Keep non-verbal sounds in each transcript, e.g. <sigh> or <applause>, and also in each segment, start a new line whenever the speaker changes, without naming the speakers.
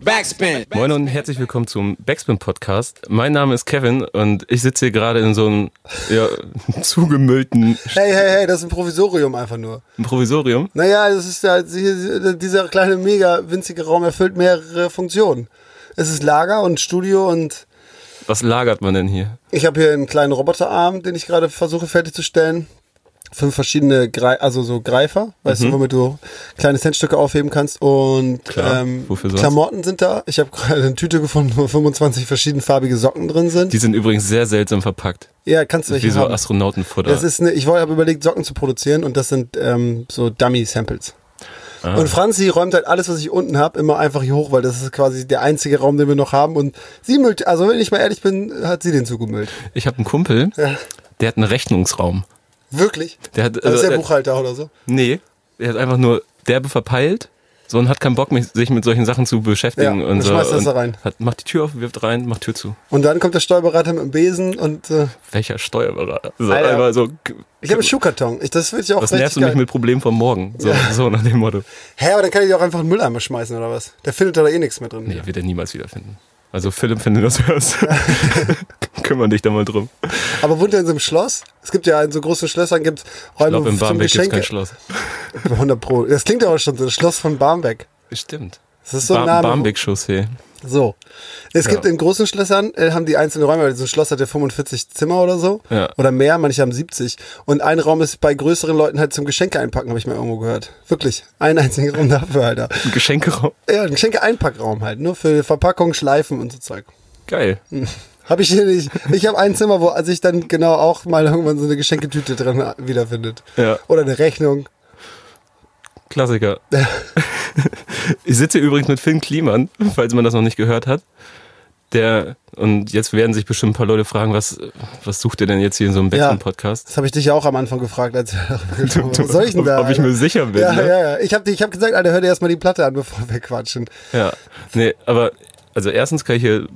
Backspin.
Moin und herzlich willkommen zum Backspin Podcast. Mein Name ist Kevin und ich sitze hier gerade in so einem ja, <laughs> zugemüllten
Hey, hey, hey, das ist ein Provisorium einfach nur.
Provisorium.
Naja, das ist ja, dieser kleine, mega winzige Raum erfüllt mehrere Funktionen. Es ist Lager und Studio und
Was lagert man denn hier?
ich habe hier einen kleinen Roboterarm, den ich gerade versuche fertigzustellen. Fünf verschiedene, Grei also so Greifer, weißt du, womit du kleine Centstücke aufheben kannst. Und
Klar,
ähm? Klamotten sind da. Ich habe <laughs> gerade eine Tüte gefunden, wo 25 verschiedenfarbige Socken drin sind.
Die sind übrigens sehr seltsam verpackt.
ja, kannst du
Wie
welche
so
haben.
Astronautenfutter.
Das ist eine, ich habe überlegt, Socken zu produzieren und das sind ähm, so Dummy-Samples.
Ah.
Und Franzi räumt halt alles, was ich unten habe, immer einfach hier hoch, weil das ist quasi der einzige Raum, den wir noch haben. Und sie müllt, also wenn ich mal ehrlich bin, hat sie den zugemüllt.
ich habe einen Kumpel,
Ja.
der hat einen Rechnungsraum.
Wirklich?
Der hat,
Das
also,
ist der
der-
Buchhalter oder so.
Nee, der hat einfach nur derbe verpeilt. So und hat keinen Bock, sich mit solchen Sachen zu beschäftigen.
Ja,
und so.
schmeißt das da rein.
Hat, macht die Tür auf, wirft rein, macht Tür zu.
Und dann kommt der Steuerberater mit dem Besen und äh,
Welcher Steuerberater? So, einfach so,
ich habe einen Schuhkarton. Ich, das würde ich auch
was nervst du mich mit Problemen vom Morgen? So,
Ja.
so nach dem Motto.
Hä, aber dann kann ich auch einfach in den Mülleimer schmeißen oder was? Der findet da eh nichts mehr drin.
Nee, wird er niemals wiederfinden. Also Philipp, wenn du das hörst, <laughs> kümmern dich da mal drum.
Aber wohnt er in so einem Schloss? Es gibt ja in so großen Schlössern gibt's
Ich
Räume
glaube, in
zum
Barmbek gibt es
Geschenke.
kein Schloss. <laughs>
100 Pro. Das klingt aber schon so, das Schloss von Barmbek.
Stimmt.
Das ist so ein
Bar
Name.
Barmbek-Chaussee.
So. Es
Ja.
gibt in großen Schlössern, äh, haben die einzelne Räume, weil so ein Schloss hat ja 45 Zimmer oder so.
Ja.
Oder mehr, manche haben 70. Und ein Raum ist bei größeren Leuten halt zum Geschenke einpacken, habe ich mal irgendwo gehört. Wirklich. Ein einziger Raum dafür, Alter.
Ein Geschenkeraum.
Ja, ein Geschenke-Einpackraum halt. Nur für Verpackung, Schleifen und so Zeug.
Geil.
Habe ich hier nicht. Ich habe ein Zimmer, wo also ich dann genau auch mal irgendwann so eine Geschenketüte drin wiederfindet.
Ja.
Oder eine Rechnung.
Klassiker. <laughs> ich sitze übrigens mit Finn Kliman, falls man das noch nicht gehört hat. Der, und jetzt werden sich bestimmt ein paar Leute fragen, was, was sucht ihr denn jetzt hier in so einem
Ja.
Backspin-Podcast?
Das habe ich dich ja auch am Anfang gefragt. Als, was soll ich denn
ob,
da?
ob ich
Alter?
mir sicher bin.
ja,
ne?
ja, ja. Ich habe ich hab gesagt, Alter, hör dir erstmal die Platte an, bevor wir quatschen.
ja. Nee, aber, also erstens kann ich hier,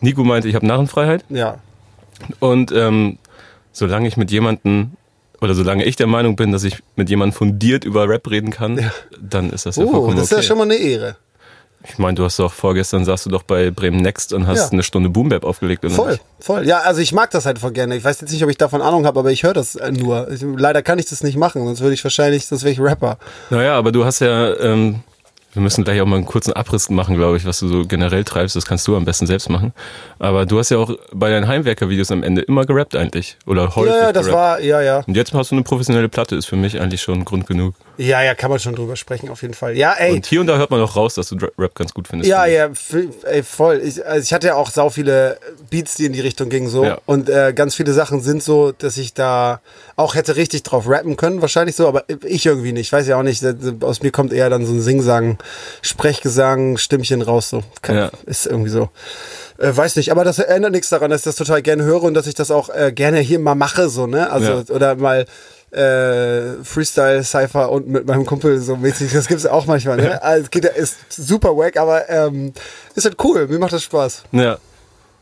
Nico meinte, ich habe Narrenfreiheit.
Ja.
Und ähm, solange ich mit jemandem oder solange ich der Meinung bin, dass ich mit jemandem fundiert über Rap reden kann,
Ja.
dann ist das ja
Oh,
vollkommen
das ist
okay.
ja schon mal eine Ehre.
ich meine, du hast doch vorgestern saßt du doch bei Bremen Next und hast
Ja.
eine Stunde Boombap aufgelegt. Oder
Voll,
nicht?
voll. Ja, also ich mag das halt voll gerne. Ich weiß jetzt nicht, ob ich davon Ahnung habe, aber ich höre das äh, nur. Ich, leider kann ich das nicht machen, sonst würde ich wahrscheinlich, sonst wäre ich Rapper.
Naja, aber du hast ja, ähm, wir müssen gleich auch mal einen kurzen Abriss machen, glaube ich, was du so generell treibst. Das kannst du am besten selbst machen. Aber du hast ja auch bei deinen Heimwerker-Videos am Ende immer gerappt eigentlich. Oder häufig
Ja, ja, das
gerappt.
war, ja, ja.
Und jetzt hast du eine professionelle Platte, ist für mich eigentlich schon Grund genug.
Ja, ja, kann man schon drüber sprechen, auf jeden Fall. Ja, ey.
Und hier und da hört man auch raus, dass du Rap ganz gut findest.
Ja, ja, ey, voll. Ich, also ich hatte ja auch sau viele Beats, die in die Richtung gingen so.
Ja.
Und äh, ganz viele Sachen sind so, dass ich da auch hätte richtig drauf rappen können, wahrscheinlich so, aber ich irgendwie nicht. Ich weiß ja auch nicht, aus mir kommt eher dann so ein Singsang, Sprechgesang, Stimmchen raus so. Kann,
Ja.
Ist irgendwie so. Äh, weiß nicht, aber das ändert nichts daran, dass ich das total gerne höre und dass ich das auch äh, gerne hier mal mache, so, ne? Also,
Ja.
oder mal äh, Freestyle-Cypher und mit meinem Kumpel so mäßig, das gibt's auch manchmal, ne? Also, es geht, ja- ist super wack, aber ähm, ist halt cool, mir macht das Spaß.
Ja.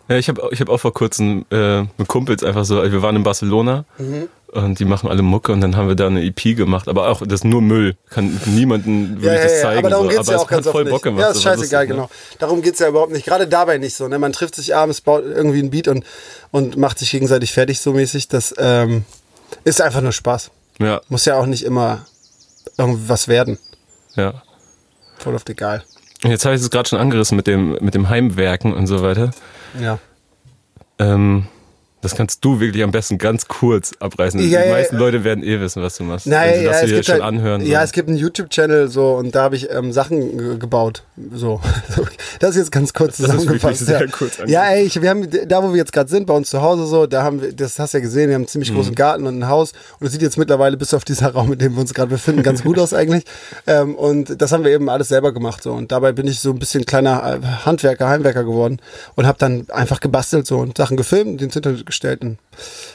Ja, ich habe ich hab auch vor kurzem äh, mit Kumpels einfach so, wir waren in Barcelona
Mhm.
Und die machen alle Mucke und dann haben wir da eine EP gemacht, aber auch das ist nur Müll, kann niemanden würde ich das zeigen.
aber darum
so.
geht's
aber
ja
es
auch ganz
hat voll Bock gemacht.
Ja, ist scheißegal, genau. Darum geht's ja überhaupt nicht. Gerade dabei nicht so. Ne? Man trifft sich abends, baut irgendwie ein Beat und, und macht sich gegenseitig fertig so mäßig. Das ähm, ist einfach nur Spaß.
Ja,
Muss ja auch nicht immer irgendwas werden.
ja.
Voll oft egal.
Und jetzt habe ich es gerade schon angerissen mit dem, mit dem Heimwerken und so weiter.
Ja.
Ähm, das kannst du wirklich am besten ganz kurz abreißen.
Ja,
die meisten
ja.
Leute werden eh wissen, was du machst.
Nein,
das
ja, es gibt
schon
halt,
anhören.
ja,
so.
es gibt einen YouTube-Channel so und da habe ich ähm, Sachen ge- gebaut. So, <laughs> das ist jetzt ganz kurz
Das ist
zusammengefasst.
sehr
ja.
kurz
ja, ey, ich, wir haben da, wo wir jetzt gerade sind, bei uns zu Hause so, da haben wir, das hast du ja gesehen, wir haben einen ziemlich
Mhm.
großen Garten und ein Haus und es sieht jetzt mittlerweile bis auf dieser <laughs> Raum, in dem wir uns gerade befinden, ganz gut aus eigentlich. Ähm, und das haben wir eben alles selber gemacht so und dabei bin ich so ein bisschen kleiner äh, Handwerker, Heimwerker geworden und habe dann einfach gebastelt so und Sachen gefilmt ins Internet gestellt. Und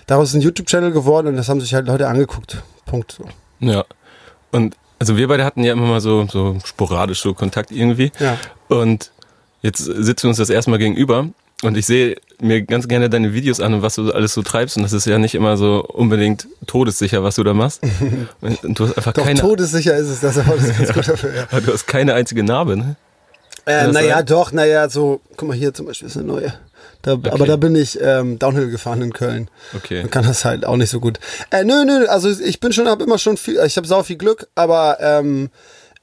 daraus ist ein YouTube-Channel geworden und das haben sich halt Leute angeguckt. Punkt.
Ja. Und also wir beide hatten ja immer mal so, so sporadisch so Kontakt irgendwie.
Ja.
Und jetzt sitzen wir uns das erstmal gegenüber und ich sehe mir ganz gerne deine Videos an und was du alles so treibst und das ist ja nicht immer so unbedingt todessicher, was du da machst. <laughs> Und du hast einfach
Doch
keine,
todessicher ist es, das aber das ist ganz gut <laughs> dafür. Ja.
aber du hast keine einzige Narbe, ne?
Äh, naja,
sein?
doch, naja, so, guck mal hier zum Beispiel ist eine neue. Da,
Okay.
Aber da bin ich ähm, Downhill gefahren in Köln.
Okay.
Man kann das halt auch nicht so gut. Äh, nö, nö, also ich bin schon, habe immer schon viel, ich habe sau viel Glück, aber ähm,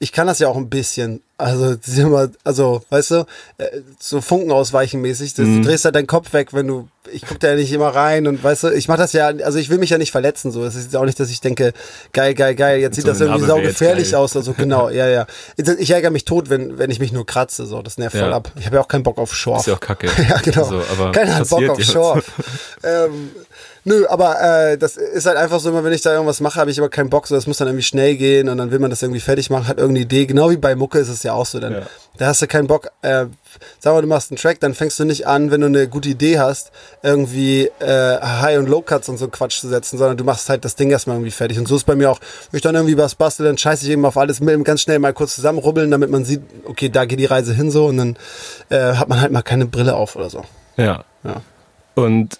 ich kann das ja auch ein bisschen. Also, <laughs> das immer, also, weißt du, äh, so Funken ausweichen mäßig. Das,
Mhm.
Du drehst halt deinen Kopf weg, wenn du, ich guck da ja nicht immer rein und weißt du, ich mach das ja, also ich will mich ja nicht verletzen, so. Es ist auch nicht, dass ich denke, geil, geil, geil, jetzt sieht
So
das
eine
irgendwie sau gefährlich aus oder so. Genau, <laughs> ja, ja. Ich ärgere mich tot, wenn, wenn ich mich nur kratze, so. Das nervt
Ja.
voll ab. Ich habe ja auch keinen Bock auf Schorf.
Ist ja auch kacke. <laughs>
Ja, genau.
So, aber
Keiner hat Bock auf
jetzt.
Schorf. ähm, nö, aber äh, das ist halt einfach so, immer wenn ich da irgendwas mache, habe ich aber keinen Bock. So, das muss dann irgendwie schnell gehen und dann will man das irgendwie fertig machen, hat irgendeine Idee. Genau wie bei Mucke ist es ja auch so. Dann,
Ja.
Da hast du keinen Bock. Äh, sag mal, du machst einen Track, dann fängst du nicht an, wenn du eine gute Idee hast, irgendwie äh, High- und Low-Cuts und so Quatsch zu setzen, sondern du machst halt das Ding erstmal irgendwie fertig. Und so ist bei mir auch, wenn ich dann irgendwie was bastel, dann scheiße ich eben auf alles mit, ganz schnell mal kurz zusammenrubbeln, damit man sieht, okay, da geht die Reise hin so und dann äh, hat man halt mal keine Brille auf oder so.
Ja.
Ja.
Und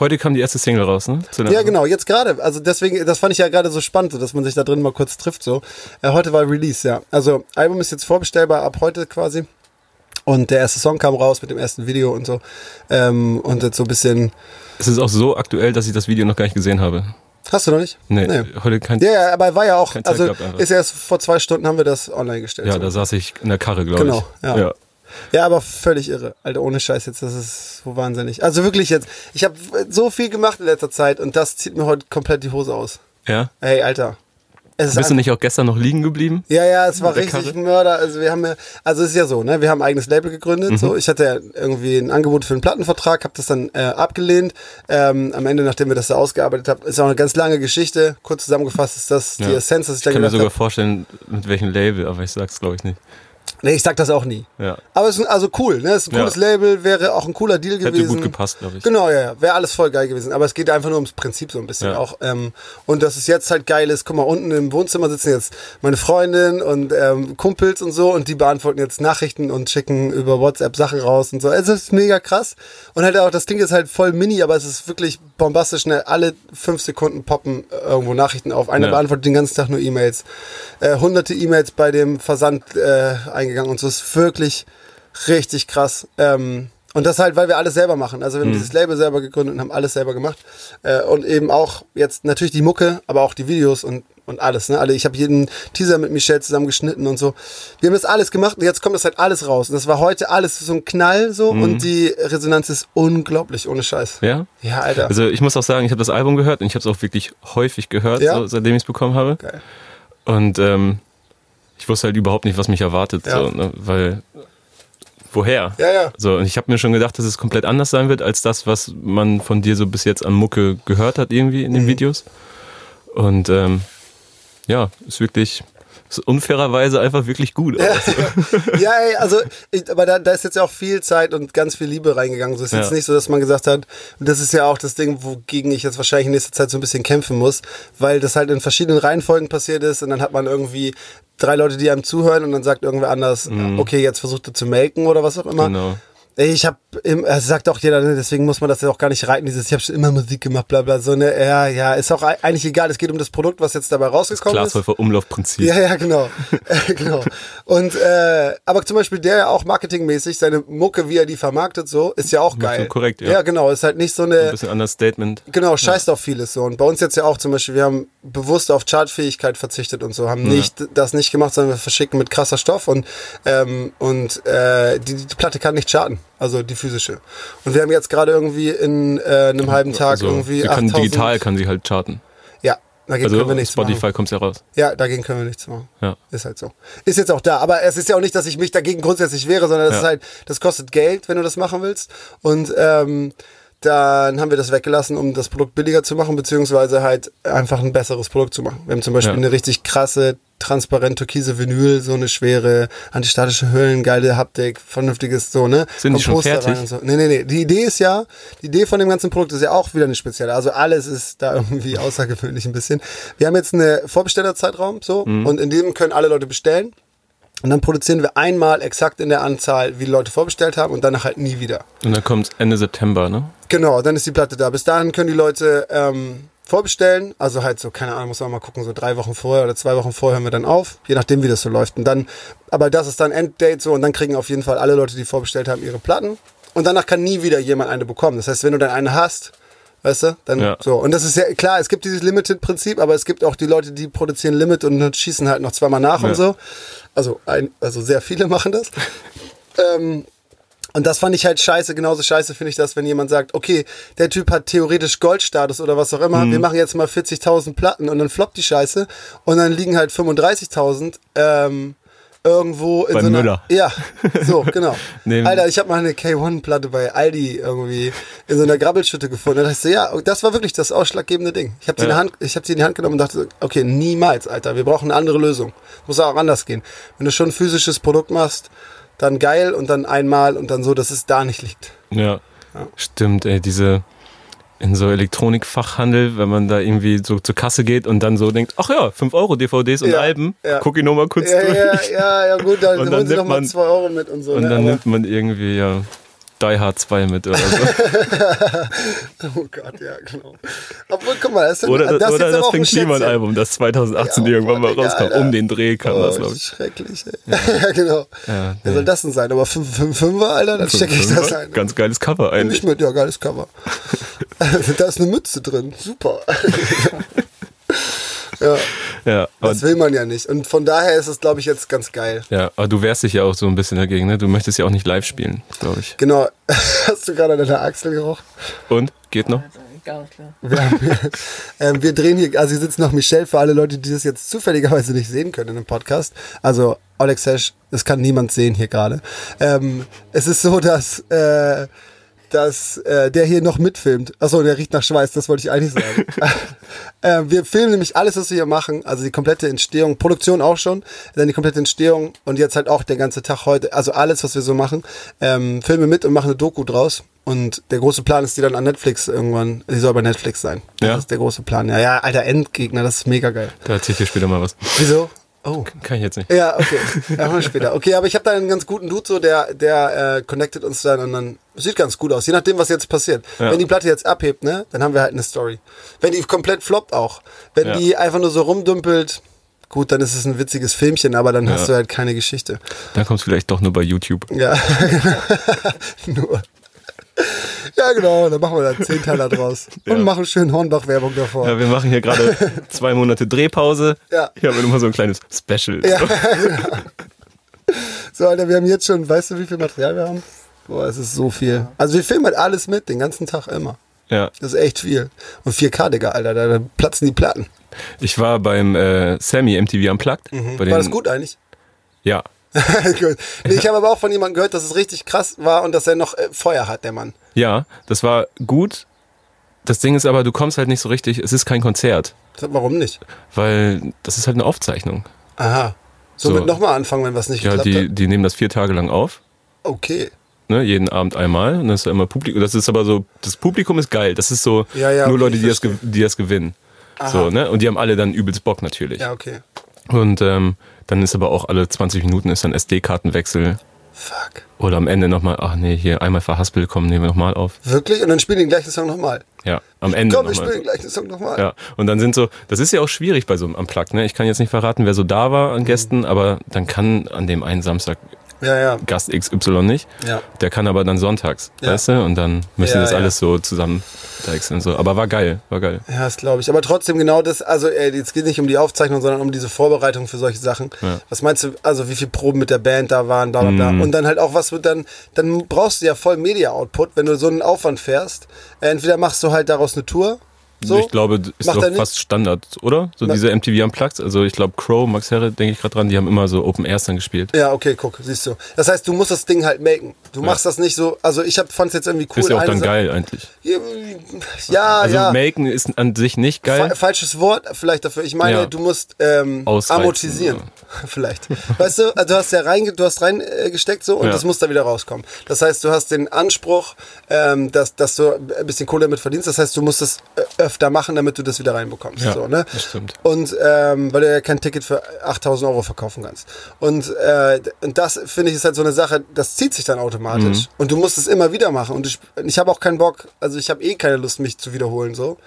heute kam die erste Single raus, ne?
Ja, genau, jetzt gerade. Also deswegen, das fand ich ja gerade so spannend, dass man sich da drin mal kurz trifft. So. Äh, heute war Release, ja. Also Album ist jetzt vorbestellbar ab heute quasi. Und der erste Song kam raus mit dem ersten Video und so. Ähm, und jetzt so ein bisschen.
Es ist auch so aktuell, dass ich das Video noch gar nicht gesehen habe.
Hast du noch nicht?
Nee,
Nee.
heute kein.
Ja, ja, aber war ja auch, also ist erst vor zwei Stunden haben wir das online gestellt.
Ja,
so.
da saß ich in der Karre, glaube
Genau,
ich.
ja. Ja, aber völlig irre. Alter, ohne Scheiß jetzt, das ist so wahnsinnig. Also wirklich jetzt, ich habe so viel gemacht in letzter Zeit und das zieht mir heute komplett die Hose aus.
Ja.
Ey, Alter.
Bist du nicht auch gestern noch liegen geblieben?
Ja, ja, es war richtig
Karre?
Mörder. Also wir haben ja, also es ist ja so, ne, wir haben ein eigenes Label gegründet.
Mhm.
So, ich hatte ja irgendwie ein Angebot für einen Plattenvertrag, habe das dann äh, abgelehnt. Ähm, am Ende, nachdem wir das da ausgearbeitet haben, ist auch eine ganz lange Geschichte. Kurz zusammengefasst ist das die
Ja.
Essenz, dass ich
Ich
dann
kann mir sogar
habe.
vorstellen, mit welchem Label, aber ich sag's glaube ich nicht.
Nee, ich sag das auch nie.
Ja.
Aber es ist ein- also cool, ne? Es ist ein
Ja.
cooles Label, wäre auch ein cooler Deal
Hätte
gewesen.
gut gepasst, glaube ich.
Genau, ja, ja. Wäre alles voll geil gewesen. Aber es geht einfach nur ums Prinzip so ein bisschen
Ja.
auch. Ähm, und dass es jetzt halt geil ist, guck mal, unten im Wohnzimmer sitzen jetzt meine Freundin und ähm, Kumpels und so und die beantworten jetzt Nachrichten und schicken über WhatsApp Sachen raus und so. Es ist mega krass. Und halt auch, das Ding ist halt voll mini, aber es ist wirklich bombastisch schnell. Alle fünf Sekunden poppen äh, irgendwo Nachrichten auf. Einer
Ja.
beantwortet den ganzen Tag nur E-Mails. Äh, hunderte E-Mails bei dem Versand äh, eingegangen und so. Ist wirklich richtig krass. Ähm, und das halt, weil wir alles selber machen. Also wir haben
Mhm.
dieses Label selber gegründet und haben alles selber gemacht. Äh, und eben auch jetzt natürlich die Mucke, aber auch die Videos und, und alles. Ne? Alle, ich habe jeden Teaser mit Michelle zusammen geschnitten und so. Wir haben das alles gemacht und jetzt kommt das halt alles raus. Und das war heute alles so ein Knall so und die Resonanz ist unglaublich, ohne Scheiß.
Mhm. Ja?
Ja, Alter.
Also ich muss auch sagen, ich habe das Album gehört und ich habe es auch wirklich häufig gehört,
Ja?
so, seitdem ich es bekommen habe.
Geil.
Und ähm, ich wusste halt überhaupt nicht, was mich erwartet,
Ja.
so, ne? weil woher?
Ja, ja.
So, und ich habe mir schon gedacht, dass es komplett anders sein wird als das, was man von dir so bis jetzt an Mucke gehört hat, irgendwie in den
Mhm.
Videos. Und ähm, ja, ist wirklich unfairerweise einfach wirklich gut.
Ja,
aus. <laughs>
ja ey, also, ich, aber da, da ist jetzt ja auch viel Zeit und ganz viel Liebe reingegangen. So ist jetzt
Ja.
nicht so, dass man gesagt hat, und das ist ja auch das Ding, wogegen ich jetzt wahrscheinlich in nächster Zeit so ein bisschen kämpfen muss, weil das halt in verschiedenen Reihenfolgen passiert ist und dann hat man irgendwie drei Leute, die einem zuhören und dann sagt irgendwer anders, okay, jetzt versucht er zu melken oder was auch immer.
Mhm. Genau.
Ich habe, es sagt auch jeder, ne, deswegen muss man das ja auch gar nicht reiten, dieses, ich habe schon immer Musik gemacht, bla bla, so ne, ja, ja, ist auch ei- eigentlich egal, es geht um das Produkt, was jetzt dabei rausgekommen ist.
Glashäufer Umlaufprinzip.
Ja, ja, genau. <laughs> <laughs> Genau. Und äh, aber zum Beispiel der ja auch marketingmäßig, seine Mucke, wie er die vermarktet, so, ist ja auch geil.
Korrekt, ja.
Ja, genau. Ist halt nicht so
Ein
eine.
bisschen Understatement.
Genau, scheißt auf vieles so. Und bei uns jetzt ja auch zum Beispiel, wir haben bewusst auf Chartfähigkeit verzichtet und so, haben nicht das nicht gemacht, sondern wir verschicken mit krasser Stoff und, ähm, und äh, die, die Platte kann nicht charten, also die physische. Und wir haben jetzt gerade irgendwie in äh, einem halben Tag
Also,
irgendwie
sie kann
8000
digital kann sie halt charten.
Ja, dagegen
Also
können wir nichts
Spotify
machen.
kommt ja raus.
Ja, dagegen können wir nichts machen.
Ja.
Ist halt so. Ist jetzt auch da. Aber es ist ja auch nicht, dass ich mich dagegen grundsätzlich wehre, sondern das
Ja.
ist halt, das kostet Geld, wenn du das machen willst. Und ähm, dann haben wir das weggelassen, um das Produkt billiger zu machen, beziehungsweise halt einfach ein besseres Produkt zu machen. Wir haben zum Beispiel
Ja.
eine richtig krasse, transparent türkise Vinyl, so eine schwere antistatische Hüllen, geile Haptik, vernünftiges so, ne?
Sind die schon fertig?
so. Nee, nee, nee. Die Idee ist ja, die Idee von dem ganzen Produkt ist ja auch wieder eine spezielle. Also alles ist da irgendwie <laughs> außergewöhnlich ein bisschen. Wir haben jetzt eine Vorbestellerzeitraum, so,
Mhm.
und in dem können alle Leute bestellen. Und dann produzieren wir einmal exakt in der Anzahl, wie die Leute vorbestellt haben und danach halt nie wieder.
Und dann kommt Ende September, ne?
Genau, dann ist die Platte da. Bis dahin können die Leute ähm, vorbestellen, also halt so, keine Ahnung, muss man mal gucken, so drei Wochen vorher oder zwei Wochen vorher hören wir dann auf, je nachdem, wie das so läuft. Und dann, aber das ist dann Enddate so und dann kriegen auf jeden Fall alle Leute, die vorbestellt haben, ihre Platten. Und danach kann nie wieder jemand eine bekommen. Das heißt, wenn du dann eine hast, weißt du, dann
Ja.
so. Und das ist ja klar, es gibt dieses Limited-Prinzip, aber es gibt auch die Leute, die produzieren Limit und schießen halt noch zweimal nach
Ja.
und so. Also, ein, also sehr viele <laughs> machen das. ähm, und das fand ich halt scheiße. Genauso scheiße finde ich das, wenn jemand sagt, okay, der Typ hat theoretisch Goldstatus oder was auch immer.
Mhm.
Wir machen jetzt mal 40.000 Platten und dann floppt die Scheiße. Und dann liegen halt 35.000 ähm, irgendwo in
Bei
so einer...
Müller.
Ja, <laughs> so, genau. Alter, ich habe mal eine K1-Platte bei Aldi irgendwie in so einer Grabbelschütte gefunden. Da dachte ich so, ja, das war wirklich das ausschlaggebende Ding. Ich habe sie, in
Ja.
Hand- ich hab sie in die Hand genommen und dachte, okay, niemals, Alter. Wir brauchen eine andere Lösung. Muss auch anders gehen. Wenn du schon ein physisches Produkt machst, dann geil und dann einmal und dann so, dass es da nicht liegt.
Ja.
Ja.
Stimmt, ey, diese in so Elektronikfachhandel, wenn man da irgendwie so zur Kasse geht und dann so denkt, ach ja, 5 Euro DVDs und
Ja,
Alben,
ja.
guck ich nochmal kurz
Ja,
durch.
ja, ja, ja, gut, <laughs> dann,
Und dann
holen sie
nimmt
noch mal
man-
2 Euro mit und so.
Und
ne?
dann nimmt man irgendwie ja Die Hard 2 mit oder so. <laughs>
Oh Gott, ja, genau. Obwohl, guck mal, das, sind,
Oder,
das, ist
oder das
auch ein
Finn Kliman
Schätzchen.
Album, das 2018
Ja,
irgendwann mal rauskam.
Alter.
Um den Dreh kam das,
Oh,
glaube ich.
schrecklich, ey. <laughs> Ja, genau.
Ja,
Wer soll das denn sein? Aber 5 5 5 Alter, dann stecke ich das ein.
Ganz geiles Cover eigentlich.
ich mit, ja, geiles Cover. <laughs> da ist eine Mütze drin, super. Ja, <laughs>
Ja, aber,
das will man ja nicht. Und von daher ist es, glaube ich, jetzt ganz geil.
ja, aber du wehrst dich ja auch so ein bisschen dagegen, ne? Du möchtest ja auch nicht live spielen, glaube ich.
Genau. <laughs> Hast du gerade an deiner Achsel gerochen?
Und? Geht noch?
Gar nicht klar.
Wir, haben, <laughs> ähm, wir drehen hier, also hier sitzt noch Michelle für alle Leute, die das jetzt zufälligerweise nicht sehen können in dem Podcast. Also Alex Hesch, das kann niemand sehen hier gerade. Ähm, es ist so, dass, äh, dass äh, der hier noch mitfilmt. Achso, der riecht nach Schweiß, das wollte ich eigentlich sagen. <laughs> äh, wir filmen nämlich alles, was wir hier machen, also die komplette Entstehung, Produktion auch schon, dann die komplette Entstehung und jetzt halt auch der ganze Tag heute, also alles, was wir so machen, ähm, filmen mit und machen eine Doku draus. Und der große Plan ist, die dann an Netflix irgendwann, die soll bei Netflix sein. Das
Ja.
ist der große Plan. Ja, ja, alter Endgegner, das ist mega geil.
Da erzähl ich dir später mal was.
Wieso? Oh.
Kann ich jetzt nicht.
Ja, okay. Machen wir später. Okay, aber ich habe da einen ganz guten Dude, so, der, der äh, connectet uns dann und dann sieht ganz gut aus. Je nachdem, was jetzt passiert.
Ja.
Wenn die Platte jetzt abhebt, ne, dann haben wir halt eine Story. Wenn die komplett floppt auch. Wenn
Ja.
die einfach nur so rumdümpelt, gut, dann ist es ein witziges Filmchen, aber dann hast
Ja.
du halt keine Geschichte.
Dann kommst du vielleicht doch nur bei YouTube.
Ja, <laughs> nur. Ja, genau, dann machen wir da zehn Teiler draus. <laughs> Und
Ja.
machen schön Hornbach-Werbung davor.
Ja, wir machen hier gerade <laughs> zwei Monate Drehpause.
Ja.
Hier haben wir nochmal so ein kleines Special.
Ja, <laughs> genau. So, Alter, wir haben jetzt schon, weißt du, wie viel Material wir haben? Boah, es ist so viel. Also wir filmen halt alles mit, den ganzen Tag immer.
Ja.
Das ist echt viel. Und 4K, Digga, Alter, da, da platzen die Platten.
Ich war beim äh, Sammy MTV Unplugged.
Mhm. War das gut eigentlich?
Ja. <laughs>
Ich habe aber auch von jemandem gehört, dass es richtig krass war und dass er noch äh, Feuer hat, der Mann.
Ja, das war gut. Das Ding ist aber, du kommst halt nicht so richtig, es ist kein Konzert,
Warum nicht?
weil das ist halt eine Aufzeichnung.
Aha.
So.
Somit nochmal anfangen, wenn was nicht
Ja,
geklappt
die,
hat.
die nehmen das vier Tage lang auf.
Okay.
Ne, jeden Abend einmal. Und das ist immer Publikum. Das ist aber so, das Publikum ist geil. Das ist so
Ja, ja,
nur
okay,
Leute, die das, die das gewinnen. So, ne? Und die haben alle dann übelst Bock natürlich.
Ja, okay.
Und ähm, dann ist aber auch alle 20 Minuten ist dann SD-Kartenwechsel.
Fuck.
Oder am Ende nochmal, ach nee, hier einmal verhaspelt, kommen, nehmen wir nochmal auf.
Wirklich? Und dann spielen die den gleichen Song nochmal.
Ja, am Ende
Komm, wir spielen den gleichen Song nochmal.
Ja, und dann sind so, das ist ja auch schwierig bei so einem Unplugged, ne? Ich kann jetzt nicht verraten, wer so da war
Mhm.
an Gästen, aber dann kann an dem einen Samstag
Ja, ja.
Gast XY nicht.
Ja.
Der kann aber dann sonntags,
Ja.
weißt du? Und dann müssen
Ja,
das alles so zusammen wechseln. So. Aber war geil, war geil.
Ja, das glaube ich. Aber trotzdem genau das, also ey, jetzt geht nicht um die Aufzeichnung, sondern um diese Vorbereitung für solche Sachen. Was meinst du, also wie viele Proben mit der Band da waren, bla bla bla.
Mhm.
Und dann halt auch was wird dann, dann brauchst du ja voll Media-Output, wenn du so einen Aufwand fährst. Entweder machst du halt daraus eine Tour. So.
Ich glaube, das ist doch
nicht?
fast Standard, oder? So
Ma-
diese MTV Unplugged. Also ich glaube, Crow, Max Herre, denke ich gerade dran, die haben immer so Open Airs dann gespielt.
Ja, okay, guck, siehst du. Das heißt, du musst das Ding halt machen. Du machst das nicht so, also ich fand es jetzt irgendwie cool.
ist ja auch dann
Sache-
geil eigentlich.
Ja,
Also
ja.
Maken ist an sich nicht geil.
Fa falsches Wort vielleicht dafür. Ich meine,
Ja.
du musst ähm, amortisieren. <laughs> Vielleicht. Weißt du, also du hast ja rein, du hast reingesteckt so und
Ja.
das muss da wieder rauskommen. Das heißt, du hast den Anspruch, ähm, dass, dass du ein bisschen Kohle damit verdienst. Das heißt, du musst das äh, öfter machen, damit du das wieder reinbekommst.
Ja,
so, ne?
das stimmt.
Und ähm, weil du ja kein Ticket für 8000 Euro verkaufen kannst. Und, äh, und das finde ich ist halt so eine Sache, das zieht sich dann automatisch.
Mhm.
Und du musst es immer wieder machen. Und ich, ich habe auch keinen Bock, also ich habe eh keine Lust, mich zu wiederholen so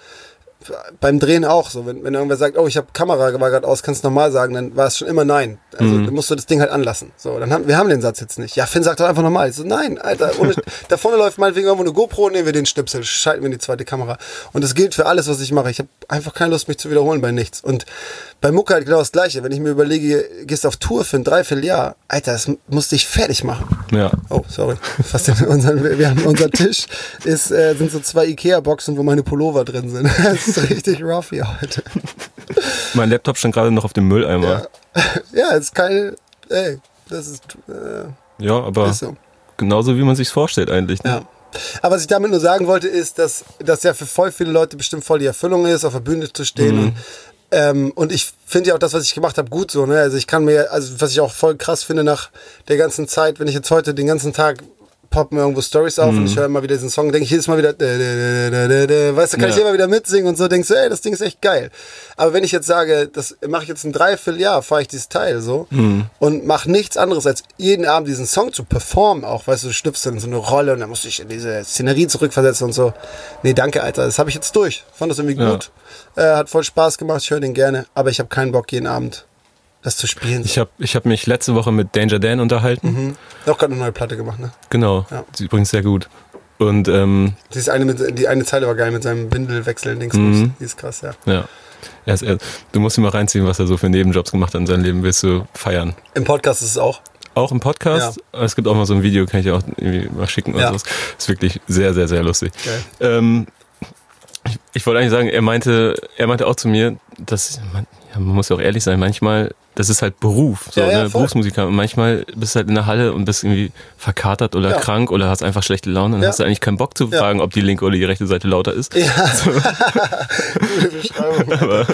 beim Drehen auch so. Wenn, wenn irgendwer sagt, oh, ich habe Kamera war gerade aus, kannst du nochmal sagen, dann war es schon immer nein. Also
Mhm.
dann musst du das Ding halt anlassen. So, dann haben wir haben den Satz jetzt nicht. Ja, Finn sagt doch einfach nochmal. So, nein, Alter, ohne, <laughs> da vorne läuft meinetwegen irgendwo eine GoPro, nehmen wir den Schnipsel, schalten wir in die zweite Kamera. Und das gilt für alles, was ich mache. Ich habe einfach keine Lust, mich zu wiederholen bei nichts. Und bei Mucke halt genau das Gleiche. Wenn ich mir überlege, gehst auf Tour für ein Dreivierteljahr, Alter, das musste ich fertig machen.
Ja.
Oh, sorry. Fast in unseren, wir wir haben unser Tisch ist äh, sind so zwei Ikea-Boxen, wo meine Pullover drin sind. <laughs> Ist richtig rough hier heute. <laughs>
Mein Laptop stand gerade noch auf dem Mülleimer.
Ja, ist keine. Ey, das ist, äh,
Ja, aber
so.
genauso wie man sich's vorstellt eigentlich. Ne?
Ja. Aber was ich damit nur sagen wollte, ist, dass das ja für voll viele Leute bestimmt voll die Erfüllung ist, auf der Bühne zu stehen. Und, ähm, und ich finde ja auch das, was ich gemacht habe, gut so. Ne? Also ich kann mir, also was ich auch voll krass finde nach der ganzen Zeit, wenn ich jetzt heute den ganzen Tag poppen mir irgendwo Stories auf und ich höre immer wieder diesen Song, denke ich jedes Mal wieder, weißt du, kann ich
Ja.
immer wieder mitsingen und so, denkst du, ey, das Ding ist echt geil. Aber wenn ich jetzt sage, das mache ich jetzt ein Dreivierteljahr, fahre ich dieses Teil so und mache nichts anderes, als jeden Abend diesen Song zu performen, auch, weißt du, du schlüpfst in so eine Rolle und dann musst du dich in diese Szenerie zurückversetzen und so. Nee, danke, Alter, das habe ich jetzt durch. Fand das irgendwie
Ja.
gut. Äh, hat voll Spaß gemacht, ich höre den gerne, aber ich habe keinen Bock, jeden Abend das zu spielen.
Ich habe ich hab mich letzte Woche mit Danger Dan unterhalten.
Mhm. Auch gerade eine neue Platte gemacht, ne?
Genau.
Ja.
Die ist übrigens sehr gut. Und ähm,
Die, ist eine mit, die eine Zeile war geil mit seinem Windelwechseln, Dingsbums.
Mhm.
Die ist krass, ja.
ja. Er ist, er, du musst ihn mal reinziehen, was er so für Nebenjobs gemacht hat in seinem Leben, willst du feiern.
Im Podcast ist es auch.
Auch im Podcast. Es gibt auch mal so ein Video, kann ich auch irgendwie mal schicken oder
Ja.
sowas. Ist wirklich sehr, sehr, sehr lustig.
Geil.
Ähm, ich, ich wollte eigentlich sagen, er meinte, er meinte auch zu mir, dass man, ja, man muss ja auch ehrlich sein, manchmal, das ist halt Beruf, so,
Ja, ja,
ne? Berufsmusiker. Und manchel bist du halt in der Halle und bist irgendwie verkatert oder
Ja.
krank oder hast einfach schlechte Laune und hast du eigentlich keinen Bock zu fragen, ob die linke oder die rechte Seite lauter ist.
Ja. <laughs> Gute Beschreibung. <laughs>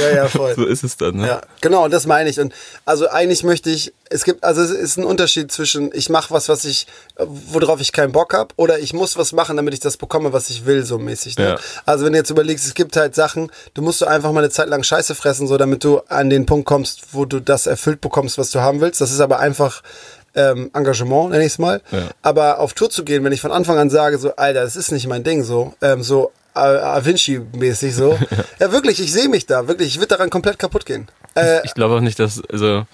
ja, ja, voll.
So ist es dann. Ne?
Ja, genau, und das meine ich. Und also eigentlich möchte ich, es gibt, also es ist ein Unterschied zwischen, ich mache was, was ich, worauf ich keinen Bock habe, oder ich muss was machen, damit ich das bekomme, was ich will, so mäßig. Ne? Also wenn du jetzt überlegst, es gibt halt Sachen, du musst du einfach mal eine Zeit lang Scheiße fressen, so damit du an den Punkt kommst, wo du das erfüllt bekommst, was du haben willst. Das ist aber einfach ähm, Engagement, nenne ich es mal.
Ja.
Aber auf Tour zu gehen, wenn ich von Anfang an sage, so, Alter, das ist nicht mein Ding, so, ähm, so A Vinci-mäßig so. <laughs> ja, wirklich, ich sehe mich da, wirklich, ich würde daran komplett kaputt gehen. Äh,
Ich glaube auch nicht, dass, also,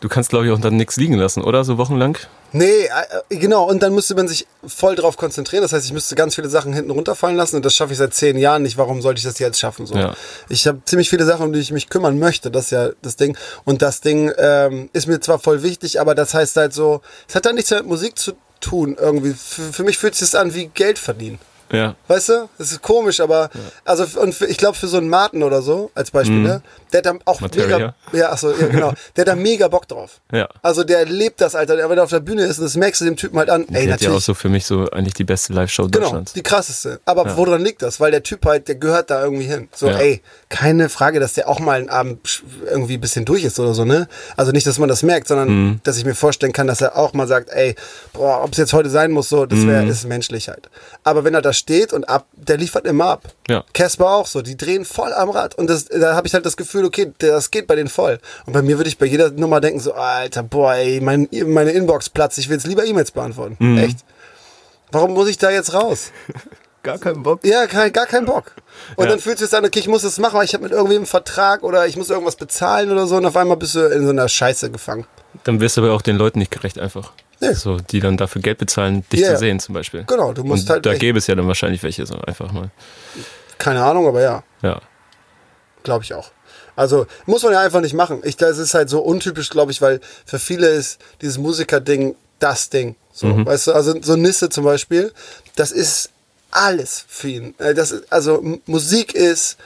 du kannst, glaube ich, auch dann nichts liegen lassen, oder? So wochenlang?
Nee, äh, genau. Und dann müsste man sich voll drauf konzentrieren. Das heißt, ich müsste ganz viele Sachen hinten runterfallen lassen. Und das schaffe ich seit zehn Jahren nicht. Warum sollte ich das jetzt schaffen? So.
Ja.
Ich habe ziemlich viele Sachen, um die ich mich kümmern möchte. Das ist ja das Ding. Und das Ding ähm, ist mir zwar voll wichtig, aber das heißt halt so, es hat dann nichts mit Musik zu tun irgendwie. Für, für mich fühlt es sich an wie Geld verdienen.
Ja.
Weißt du? Das ist komisch, aber also und für, ich glaube für so einen Martin oder so als Beispiel, ne? Der hat da auch
Materia.
mega ja, achso, ja, genau. Der hat da mega Bock drauf.
Ja.
Also der lebt das, Alter. Der, wenn er auf der Bühne ist, und das merkst du dem Typen halt an. Ey,
Die hat ja auch
natürlich.
so für mich so eigentlich die beste Live-Show
Genau,
Deutschlands.
die krasseste. Aber woran liegt das? Weil der Typ halt, der gehört da irgendwie hin. So,
Ja.
ey, keine Frage, dass der auch mal einen Abend irgendwie ein bisschen durch ist oder so, ne? Also nicht, dass man das merkt, sondern
Mhm.
dass ich mir vorstellen kann, dass er auch mal sagt, ey, boah, ob es jetzt heute sein muss, so, das wäre,
Mhm.
ist menschlich halt. Aber wenn er da steht und ab, der liefert immer ab.
Ja.
Casper auch so, die drehen voll am Rad. Und das, da habe ich halt das Gefühl, okay, das geht bei denen voll. Und bei mir würde ich bei jeder Nummer denken, so, Alter, boah, ey, mein, meine Inbox platzt, ich will jetzt lieber E-Mails beantworten.
Mhm.
Echt? Warum muss ich da jetzt raus? <laughs>
Gar keinen Bock.
Ja, kein, gar keinen Bock. Und
Ja.
dann fühlt es sich an, okay, ich muss das machen, weil ich habe mit irgendwem einen Vertrag oder ich muss irgendwas bezahlen oder so und auf einmal bist du in so einer Scheiße gefangen.
Dann wirst du aber auch den Leuten nicht gerecht einfach.
Nee.
So, die dann dafür Geld bezahlen, dich
Ja,
zu sehen zum Beispiel.
Genau, du musst
Und
halt
da gäbe es ja dann wahrscheinlich welche so einfach mal.
Keine Ahnung, aber ja,
Ja.
glaube ich auch. Also muss man ja einfach nicht machen. Ich, das ist halt so untypisch, glaube ich, weil für viele ist dieses Musiker-Ding das Ding. So, weißt du, also so Nisse zum Beispiel, das ist alles für ihn. Äh, Das ist, also Musik ist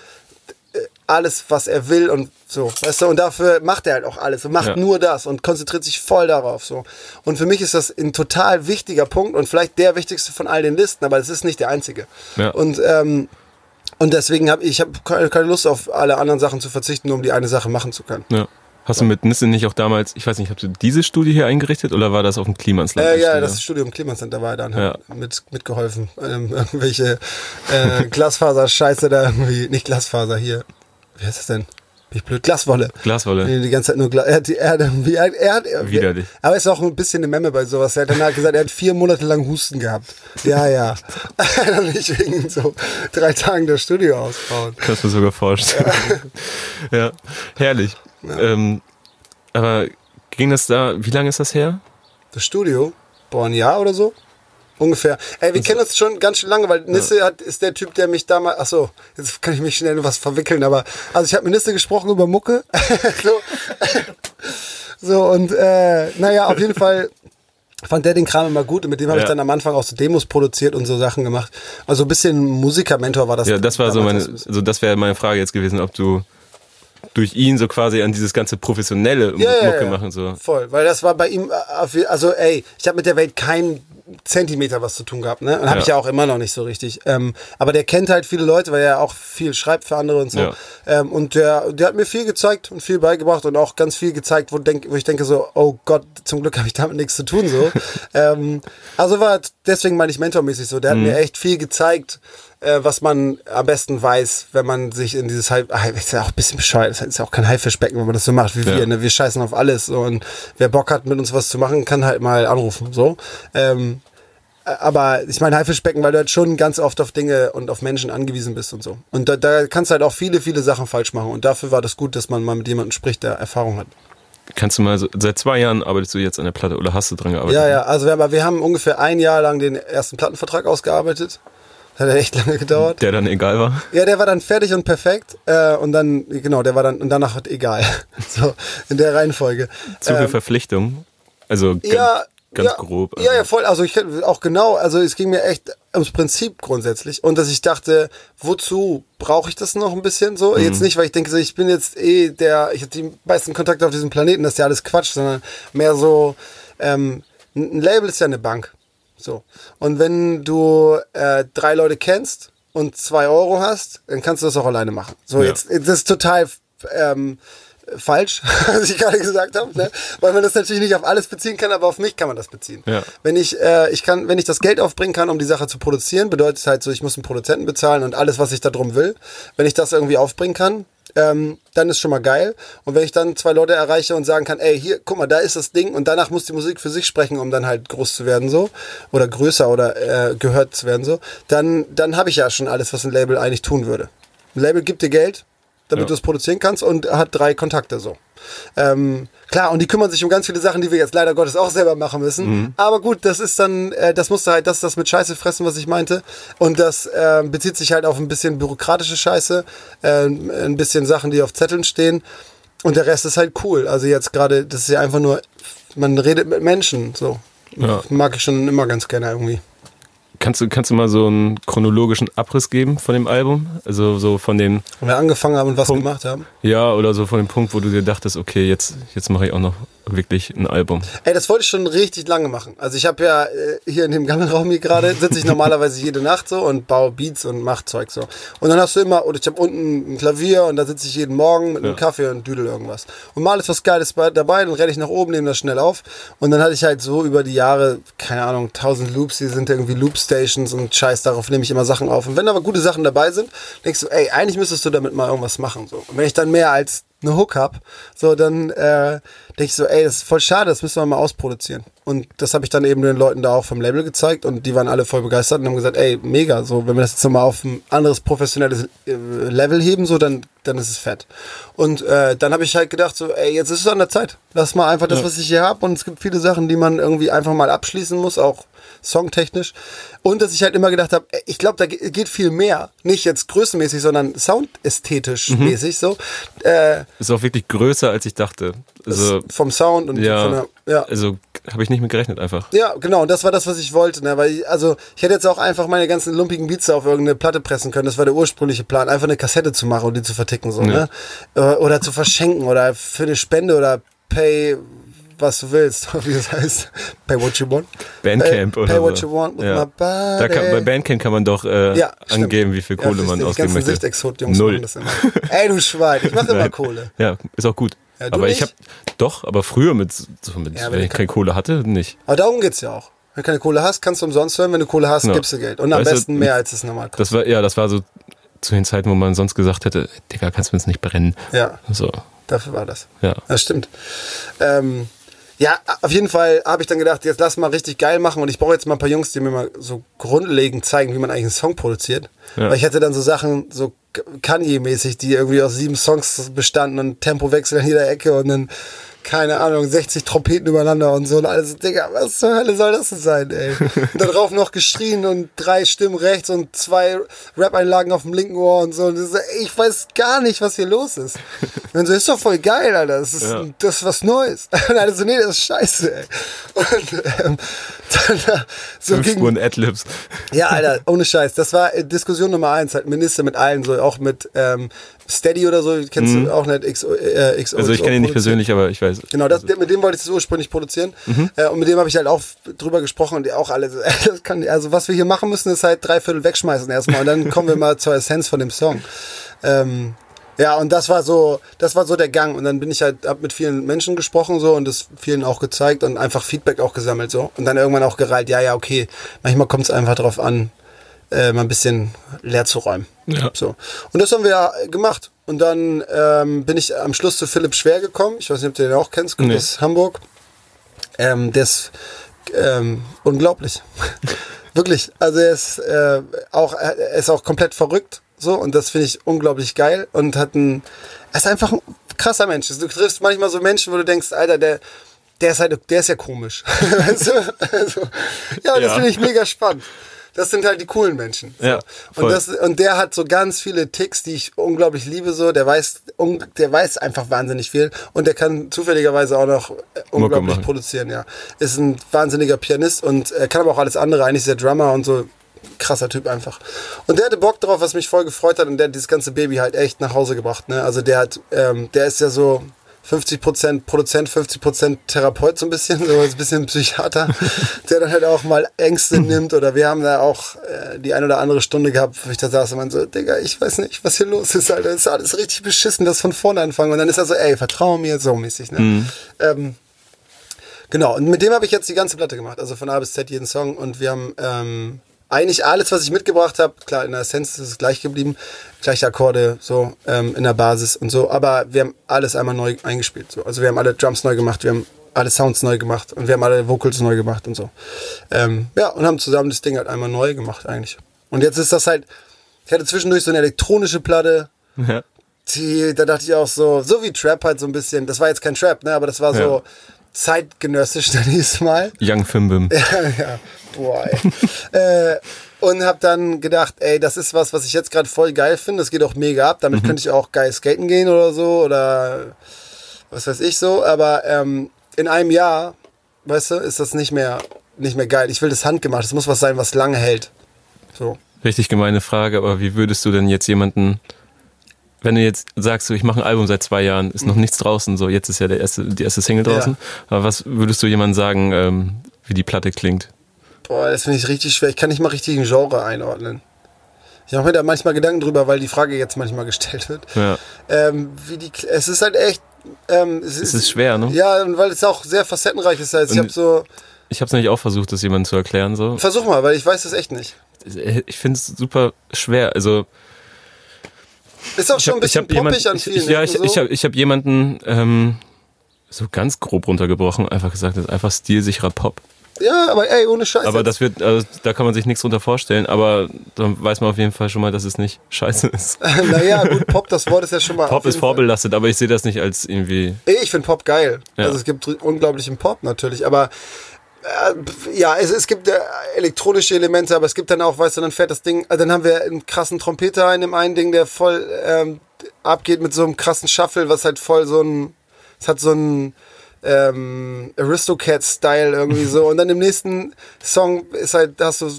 alles, was er will und so, weißt du, und dafür macht er halt auch alles und macht
Ja.
nur das und konzentriert sich voll darauf, so. Und für mich ist das ein total wichtiger Punkt und vielleicht der wichtigste von all den Listen, aber es ist nicht der einzige.
Ja.
Und, ähm, und deswegen habe ich hab keine Lust auf alle anderen Sachen zu verzichten, nur um die eine Sache machen zu können.
ja. Hast du mit Nisse nicht auch damals, ich weiß nicht, hast du diese Studie hier eingerichtet oder war das auf dem Klimansland?
Äh, ja, das Studium Klimancenter war da und
Ja.
hat mit, mitgeholfen. Ähm, irgendwelche äh, Glasfaser-Scheiße da irgendwie, nicht Glasfaser hier. Wie heißt das denn? Bin ich blöd? Glaswolle.
Glaswolle.
Nee, die ganze Zeit nur Glas. Er hat, die- er, er, er er,
Widerlich.
Aber ist auch ein bisschen eine Memme bei sowas. Er hat danach gesagt, er hat vier Monate lang Husten gehabt. Ja, ja. <laughs> Nicht wegen so drei Tagen das Studio ausbauen.
Kannst du mir sogar vorstellen. ja, herrlich. Ähm, aber ging das da, wie lange ist das her?
Das Studio? Boah, ein Jahr oder so? Ungefähr. Ey, wir kennen uns schon ganz schön lange, weil Nisse hat, ist der Typ, der mich damals. Ach so, jetzt kann ich mich schnell in was verwickeln, aber. Also, ich habe mit Nisse gesprochen über Mucke. <laughs> so. <laughs> so, und äh, naja, auf jeden Fall fand der den Kram immer gut und mit dem habe ich
Ja.
dann am Anfang auch so Demos produziert und so Sachen gemacht. Also ein bisschen Musiker-Mentor war das.
Ja, das war so meine, also das wäre meine Frage jetzt gewesen, ob du durch ihn so quasi an dieses ganze professionelle
Ja, ja,
Mucke machen so.
Voll, weil das war bei ihm, äh, also ey, ich habe mit der Welt keinen Zentimeter was zu tun gehabt, ne? Und habe
Ja.
ich ja auch immer noch nicht so richtig. Ähm, aber der kennt halt viele Leute, weil er auch viel schreibt für andere und so.
Ja.
Ähm, und der, der hat mir viel gezeigt und viel beigebracht und auch ganz viel gezeigt, wo, denk, wo ich denke so, oh Gott, zum Glück habe ich damit nichts zu tun so. <laughs> ähm, also war deswegen meine ich mentormäßig so. Der hat mir echt viel gezeigt, äh, was man am besten weiß, wenn man sich in dieses Halb, ah, ist ja auch ein bisschen bescheuert, das ist ja auch kein Haifischbecken, wenn man das so macht wie
Ja.
wir, ne? Wir scheißen auf alles so und wer Bock hat, mit uns was zu machen, kann halt mal anrufen, so. Ähm, aber ich meine Haifischbecken, weil du halt schon ganz oft auf Dinge und auf Menschen angewiesen bist und so. Und da, da kannst du halt auch viele, viele Sachen falsch machen. Und dafür war das gut, dass man mal mit jemandem spricht, der Erfahrung hat.
Kannst du mal so, seit zwei Jahren arbeitest du jetzt an der Platte oder hast du dran gearbeitet?
Ja, ja, also wir haben, wir haben ungefähr ein Jahr lang den ersten Plattenvertrag ausgearbeitet. Hat echt lange gedauert.
Der dann egal war?
Ja, der war dann fertig und perfekt. Äh, und dann, genau, der war dann, und danach hat egal. <laughs> so, in der Reihenfolge.
Zu viel
Ähm,
Verpflichtung? Also ganz,
ja,
ganz
ja,
grob.
Ja, ja,
also.
voll. Also ich auch genau, also es ging mir echt ums Prinzip grundsätzlich. Und dass ich dachte, wozu brauche ich das noch ein bisschen so?
Mhm.
Jetzt nicht, weil ich denke, ich bin jetzt eh der, ich habe die meisten Kontakte auf diesem Planeten, das ist ja alles Quatsch, sondern mehr so, ähm, ein Label ist ja eine Bank. So. Und wenn du äh, drei Leute kennst und zwei Euro hast, dann kannst du das auch alleine machen. So,
Ja.
jetzt, das ist total ähm, falsch, <laughs> was ich gerade gesagt habe, ne? weil man das natürlich nicht auf alles beziehen kann, aber auf mich kann man das beziehen.
Ja.
Wenn ich, äh, ich kann, wenn ich das Geld aufbringen kann, um die Sache zu produzieren, bedeutet es halt so, ich muss einen Produzenten bezahlen und alles, was ich da drum will. Wenn ich das irgendwie aufbringen kann, ähm, dann ist schon mal geil. Und wenn ich dann zwei Leute erreiche und sagen kann, ey, hier, guck mal, da ist das Ding und danach muss die Musik für sich sprechen, um dann halt groß zu werden so oder größer oder äh, gehört zu werden so, dann, dann habe ich ja schon alles, was ein Label eigentlich tun würde. Ein Label gibt dir Geld, damit
Ja.
du es produzieren kannst und hat drei Kontakte so. Ähm, klar, und die kümmern sich um ganz viele Sachen, die wir jetzt leider Gottes auch selber machen müssen.
Mhm.
Aber gut, das ist dann, äh, das musste halt, das ist das mit Scheiße fressen, was ich meinte. Und das äh, bezieht sich halt auf ein bisschen bürokratische Scheiße, äh, ein bisschen Sachen, die auf Zetteln stehen. Und der Rest ist halt cool. Also jetzt gerade, das ist ja einfach nur, man redet mit Menschen, so.
Ja.
Mag ich schon immer ganz gerne irgendwie.
Kannst du, kannst du mal so einen chronologischen Abriss geben von dem Album? Also so von dem,
Wenn wir angefangen haben und was
Punkt.
gemacht haben.
ja, oder so von dem Punkt, wo du dir dachtest, okay, jetzt, jetzt mache ich auch noch wirklich ein Album.
Ey, das wollte ich schon richtig lange machen. Also ich habe ja äh, hier in dem Gammelraum hier gerade, sitze ich normalerweise jede Nacht so und baue Beats und mach Zeug so. Und dann hast du immer, oder ich habe unten ein Klavier und da sitze ich jeden Morgen mit einem
Ja.
Kaffee und düdel irgendwas. Und mal ist was Geiles bei, dabei, dann renne ich nach oben, nehme das schnell auf. Und dann hatte ich halt so über die Jahre, keine Ahnung, tausend Loops, hier sind irgendwie Loop-Stations und Scheiß, darauf nehme ich immer Sachen auf. Und wenn aber gute Sachen dabei sind, denkst du, ey, eigentlich müsstest du damit mal irgendwas machen. So. Und wenn ich dann mehr als eine Hook hab, so dann äh, denke ich so, ey, das ist voll schade, das müssen wir mal ausproduzieren. Und das habe ich dann eben den Leuten da auch vom Label gezeigt und die waren alle voll begeistert und haben gesagt, ey, mega, so wenn wir das jetzt nochmal auf ein anderes professionelles äh, Level heben, so dann, dann ist es fett. Und äh, dann habe ich halt gedacht, so, ey, jetzt ist es an der Zeit. Lass mal einfach das,
Ja.
was ich hier habe und es gibt viele Sachen, die man irgendwie einfach mal abschließen muss, auch songtechnisch. Und dass ich halt immer gedacht habe, ich glaube, da ge- geht viel mehr. Nicht jetzt größenmäßig, sondern soundästhetisch
Mhm.
mäßig so. Äh,
Ist auch wirklich größer, als ich dachte. Also,
vom Sound und
ja,
von der, ja.
also habe ich nicht mit gerechnet einfach.
Ja, genau, und das war das, was ich wollte, ne? Weil ich, also ich hätte jetzt auch einfach meine ganzen lumpigen Beats auf irgendeine Platte pressen können. Das war der ursprüngliche Plan, einfach eine Kassette zu machen und die zu verticken, so,
Ja.
ne? Äh, Oder zu verschenken oder für eine Spende oder pay was du willst, <laughs> wie das heißt. Pay what you want.
Bandcamp
pay,
oder
pay what
so.
you want with
Ja.
my body.
Da kann, bei Bandcamp kann man doch äh,
Ja,
angeben, wie viel
Ja,
Kohle
für
man ausgeben möchte.
Sichtexot-Jungs
Null.
machen das immer. Ey, du Schwein, ich mache <laughs> immer. Kohle.
Ja, ist auch gut.
Ja, du
aber ich
nicht?
habe doch, aber früher mit, so mit
Ja, wenn
wenn
du
ich keine Kohle hatte, nicht.
Aber darum geht's ja auch. Wenn du keine Kohle hast, kannst du umsonst hören. Wenn du Kohle hast,
Ja.
gibst du Geld. Und am
Weißt du,
besten mehr, als es normal kostet.
Das war ja, das war so zu den Zeiten, wo man sonst gesagt hätte, Digga, kannst du uns nicht brennen.
Ja.
So,
Dafür war das.
ja.
Das stimmt. Ähm, ja, auf jeden Fall habe ich dann gedacht, jetzt lass mal richtig geil machen und ich brauche jetzt mal ein paar Jungs, die mir mal so grundlegend zeigen, wie man eigentlich einen Song produziert.
Ja.
Weil ich hatte dann so Sachen, so Kanye-mäßig, die irgendwie aus sieben Songs bestanden und Tempowechsel an jeder Ecke und dann, keine Ahnung, 60 Trompeten übereinander und so und alles. Digga, was zur Hölle soll das denn sein, ey? <laughs> Und darauf noch geschrien und drei Stimmen rechts und zwei Rap-Einlagen auf dem linken Ohr und so. Und ey, ich weiß gar nicht, was hier los ist. Und dann so, ist doch voll geil, Alter. Das ist,
Ja.
das ist was Neues. <laughs> Und alle so, nee, das ist scheiße, ey. Und ähm, dann äh, so
Fünf
ging,
Spuren Adlibs.
ja, Alter, ohne Scheiß. Das war äh, Diskussion Nummer eins, halt Minister mit allen, so auch mit ähm, Steady oder so, kennst du auch nicht, XO, äh, XO,
Also ich kenne ihn nicht persönlich, aber ich weiß.
Genau, das, mit dem wollte ich das ursprünglich produzieren. Äh, und mit dem habe ich halt auch drüber gesprochen und die auch alle, <laughs> kann, also was wir hier machen müssen, ist halt drei Viertel wegschmeißen erstmal und dann kommen wir mal zur Essenz von dem Song. Ähm, ja, und das war so, das war so der Gang. Und dann bin ich halt, hab mit vielen Menschen gesprochen so und das vielen auch gezeigt und einfach Feedback auch gesammelt so. Und dann irgendwann auch gereilt, ja, ja, okay, manchmal kommt es einfach drauf an, äh, mal ein bisschen leer zu räumen.
Ja.
So. Und das haben wir ja gemacht. Und dann ähm, bin ich am Schluss zu Philipp Schwer gekommen. Ich weiß nicht, ob du den auch kennst, kommt
Nee.
aus Hamburg. Ähm, der ist ähm, unglaublich. <laughs> Wirklich. Also er ist äh, auch, er ist auch komplett verrückt. So, und das finde ich unglaublich geil. Und hat ein. Er ist einfach ein krasser Mensch. Du triffst manchmal so Menschen, wo du denkst, Alter, der. Der ist halt, der ist ja komisch. du? <laughs> also, ja, das
Ja.
finde ich mega spannend. Das sind halt die coolen Menschen. So.
Ja, voll.
und, das, und der hat so ganz viele Ticks, die ich unglaublich liebe. So, der weiß, un, der weiß einfach wahnsinnig viel und der kann zufälligerweise auch noch äh, unglaublich produzieren. Ja, ist ein wahnsinniger Pianist und äh, kann aber auch alles andere. Eigentlich ist der Drummer und so krasser Typ einfach. Und der hatte Bock drauf, was mich voll gefreut hat und der hat dieses ganze Baby halt echt nach Hause gebracht. Ne? Also der hat, ähm, der ist ja so 50% Produzent, 50% Therapeut so ein bisschen, <laughs> so ein bisschen Psychiater, der dann halt auch mal Ängste <clears throat> nimmt. Oder wir haben da auch äh, die ein oder andere Stunde gehabt, wo ich da saß und man so, Digga, ich weiß nicht, was hier los ist, Alter, das ist alles richtig beschissen, das von vorne anfangen. Und dann ist er so, ey, vertrau mir, so mäßig, ne? Ähm, Genau, und mit dem habe ich jetzt die ganze Platte gemacht, also von A bis Z jeden Song. Und wir haben ähm, eigentlich alles, was ich mitgebracht habe, klar, in der Essenz ist es gleich geblieben, gleiche Akkorde, so ähm, in der Basis und so, aber wir haben alles einmal neu eingespielt, so. also wir haben alle Drums neu gemacht, wir haben alle Sounds neu gemacht und wir haben alle Vocals neu gemacht und so. Ähm, ja, und haben zusammen das Ding halt einmal neu gemacht eigentlich. Und jetzt ist das halt, ich hatte zwischendurch so eine elektronische Platte,
Ja.
die, da dachte ich auch so, so wie Trap halt so ein bisschen, das war jetzt kein Trap, ne, aber das war so zeitgenössisch <laughs> dann diesmal.
Young Fimbim. <laughs>
Ja, ja. Boah, ey. <laughs> äh, und hab dann gedacht, ey, das ist was, was ich jetzt gerade voll geil finde. Das geht auch mega ab. Damit könnte ich auch geil skaten gehen oder so oder was weiß ich so. Aber ähm, in einem Jahr, weißt du, ist das nicht mehr, nicht mehr geil. Ich will das handgemacht. Es muss was sein, was lange hält. So.
Richtig gemeine Frage, aber wie würdest du denn jetzt jemanden, wenn du jetzt sagst, so, ich mache ein Album seit zwei Jahren, ist noch nichts draußen, so jetzt ist ja der erste, die erste Single draußen, aber was würdest du jemandem sagen, ähm, wie die Platte klingt?
Boah, das finde ich richtig schwer. Ich kann nicht mal richtig ein Genre einordnen. Ich mache mir da manchmal Gedanken drüber, weil die Frage jetzt manchmal gestellt wird.
Ja.
Ähm, wie die, es ist halt echt. Ähm, es,
Es ist schwer, ne?
Ja, und weil es auch sehr facettenreich ist. Also ich habe so.
Ich habe es nämlich auch versucht, das jemandem zu erklären, so.
Versuch mal, weil ich weiß das echt nicht.
Ich finde es super schwer, also
Ist auch schon ein
hab- ich
bisschen poppig an vielen
ich, Ja, ich,
Ecken
ich
so.
habe hab jemanden ähm, so ganz grob runtergebrochen, einfach gesagt, das ist einfach stilsicherer Pop.
Ja, aber ey, ohne Scheiße.
Aber das wird, also, da kann man sich nichts drunter vorstellen, aber dann weiß man auf jeden Fall schon mal, dass es nicht scheiße ist. <laughs>
naja, gut, Pop, das Wort ist ja schon mal.
Pop ist
jeden Fall-
vorbelastet, aber ich sehe das nicht als irgendwie.
Ich finde Pop geil.
Ja.
Also es gibt unglaublichen Pop natürlich, aber äh, ja, es, es gibt äh, elektronische Elemente, aber es gibt dann auch, weißt du, dann fährt das Ding, äh, dann haben wir einen krassen Trompeter in dem einen Ding, der voll ähm, abgeht mit so einem krassen Shuffle, was halt voll so ein, es hat so ein ähm, Aristocat-Style irgendwie so. Und dann im nächsten Song ist halt, da hast du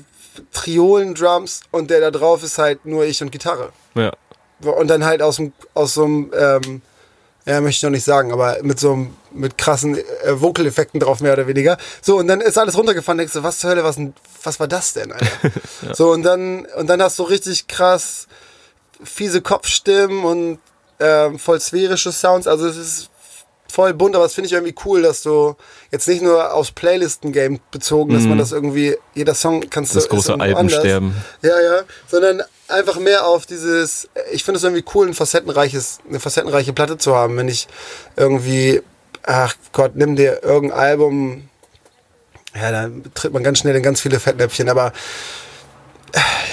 Triolen-Drums und der da drauf ist halt nur ich und Gitarre.
Ja.
Und dann halt aus, dem, aus so einem, ähm, ja, möchte ich noch nicht sagen, aber mit so einem, mit krassen äh, Vocal-Effekten drauf, mehr oder weniger. So, und dann ist alles runtergefahren, denkst du, was zur Hölle, was, denn- was war das denn, Alter? <laughs> So, und dann, und dann hast du richtig krass fiese Kopfstimmen und ähm, voll sphärische Sounds. Also es ist voll bunt, aber das finde ich irgendwie cool, dass du jetzt nicht nur aufs Playlisten-Game bezogen, dass man das irgendwie, jeder Song kannst du.
Das große. Albensterben.
Ja, ja, sondern einfach mehr auf dieses, ich finde es irgendwie cool, ein facettenreiches, eine facettenreiche Platte zu haben, wenn ich irgendwie, ach Gott, nimm dir irgendein Album, ja, da tritt man ganz schnell in ganz viele Fettnäpfchen, aber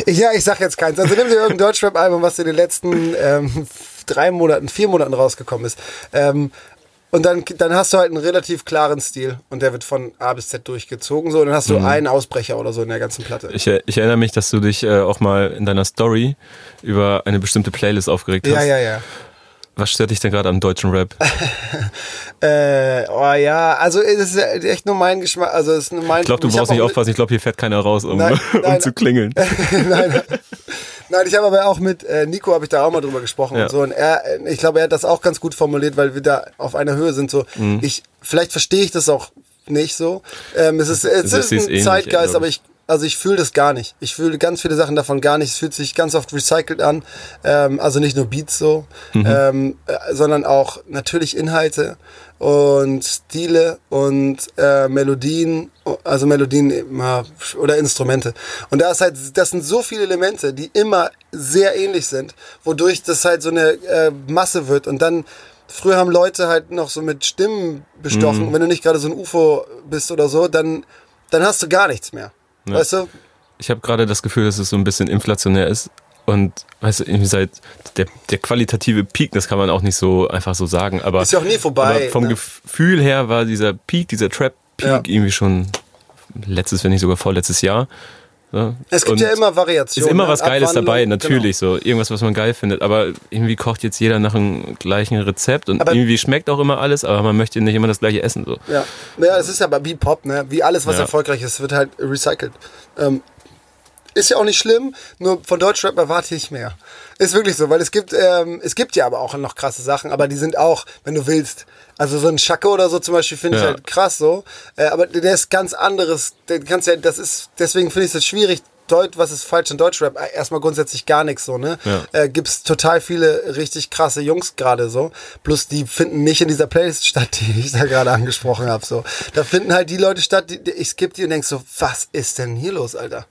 äh, ja, ich sag jetzt keins. Also nimm dir irgendein Deutschrap-Album, was in den letzten ähm, drei Monaten, vier Monaten rausgekommen ist. Ähm, und dann, dann hast du halt einen relativ klaren Stil und der wird von A bis Z durchgezogen. So, und dann hast du mhm. einen Ausbrecher oder so in der ganzen Platte.
Ich, ich erinnere mich, dass du dich äh, auch mal in deiner Story über eine bestimmte Playlist aufgeregt hast.
Ja, ja, ja.
Was stört dich denn gerade am deutschen Rap? <laughs>
äh, oh ja, also es ist echt nur mein Geschmack. Also es ist nur mein.
Ich glaube, du brauchst nicht aufpassen. Ich glaube, hier fährt keiner raus, um, nein, <laughs> nein, um zu klingeln. <laughs>
nein, nein, ich habe aber auch mit äh, Nico habe ich da auch mal drüber gesprochen ja. und so. Und er, ich glaube, er hat das auch ganz gut formuliert, weil wir da auf einer Höhe sind. So, mhm. ich vielleicht verstehe ich das auch nicht so. Ähm, es ist, es ist ein Zeitgeist, aber ich also ich fühle das gar nicht. Ich fühle ganz viele Sachen davon gar nicht. Es fühlt sich ganz oft recycelt an. Ähm, also nicht nur Beats so, mhm. ähm, äh, sondern auch natürlich Inhalte und Stile und äh, Melodien, also Melodien immer oder Instrumente. Und da ist halt, das sind so viele Elemente, die immer sehr ähnlich sind, wodurch das halt so eine äh, Masse wird und dann Früher haben Leute halt noch so mit Stimmen bestochen. Mhm. Wenn du nicht gerade so ein UFO bist oder so, dann, dann hast du gar nichts mehr. Ja. Weißt du?
Ich habe gerade das Gefühl, dass es so ein bisschen inflationär ist. Und weißt du, seit der, der qualitative Peak, das kann man auch nicht so einfach so sagen. Aber,
ist ja auch nie vorbei.
vom ne? Gefühl her war dieser Peak, dieser Trap-Peak ja. irgendwie schon letztes, wenn nicht sogar vorletztes Jahr.
Ja. Es gibt und ja immer Variationen.
Ist immer was Geiles dabei, natürlich genau. so. Irgendwas, was man geil findet. Aber irgendwie kocht jetzt jeder nach einem gleichen Rezept und aber irgendwie schmeckt auch immer alles, aber man möchte nicht immer das gleiche essen. So.
Ja, ja es ist aber wie Pop, ne? Wie alles, was ja. erfolgreich ist, wird halt recycelt. Ähm, ist ja auch nicht schlimm, nur von Deutschrap erwarte ich mehr. Ist wirklich so, weil es gibt, ähm, es gibt ja aber auch noch krasse Sachen, aber die sind auch, wenn du willst, also so ein Schacke oder so zum Beispiel finde ja. ich halt krass so. Äh, aber der ist ganz anderes. Der kannst ja, das ist, deswegen finde ich es schwierig, Deut, was ist falsch in Deutschrap? Äh, erstmal grundsätzlich gar nichts so, ne? Ja. Äh, gibt's total viele richtig krasse Jungs gerade so. Plus die finden nicht in dieser Playlist statt, <laughs> die ich da gerade angesprochen habe. So. Da finden halt die Leute statt, die, die ich skippe die und denk so, was ist denn hier los, Alter?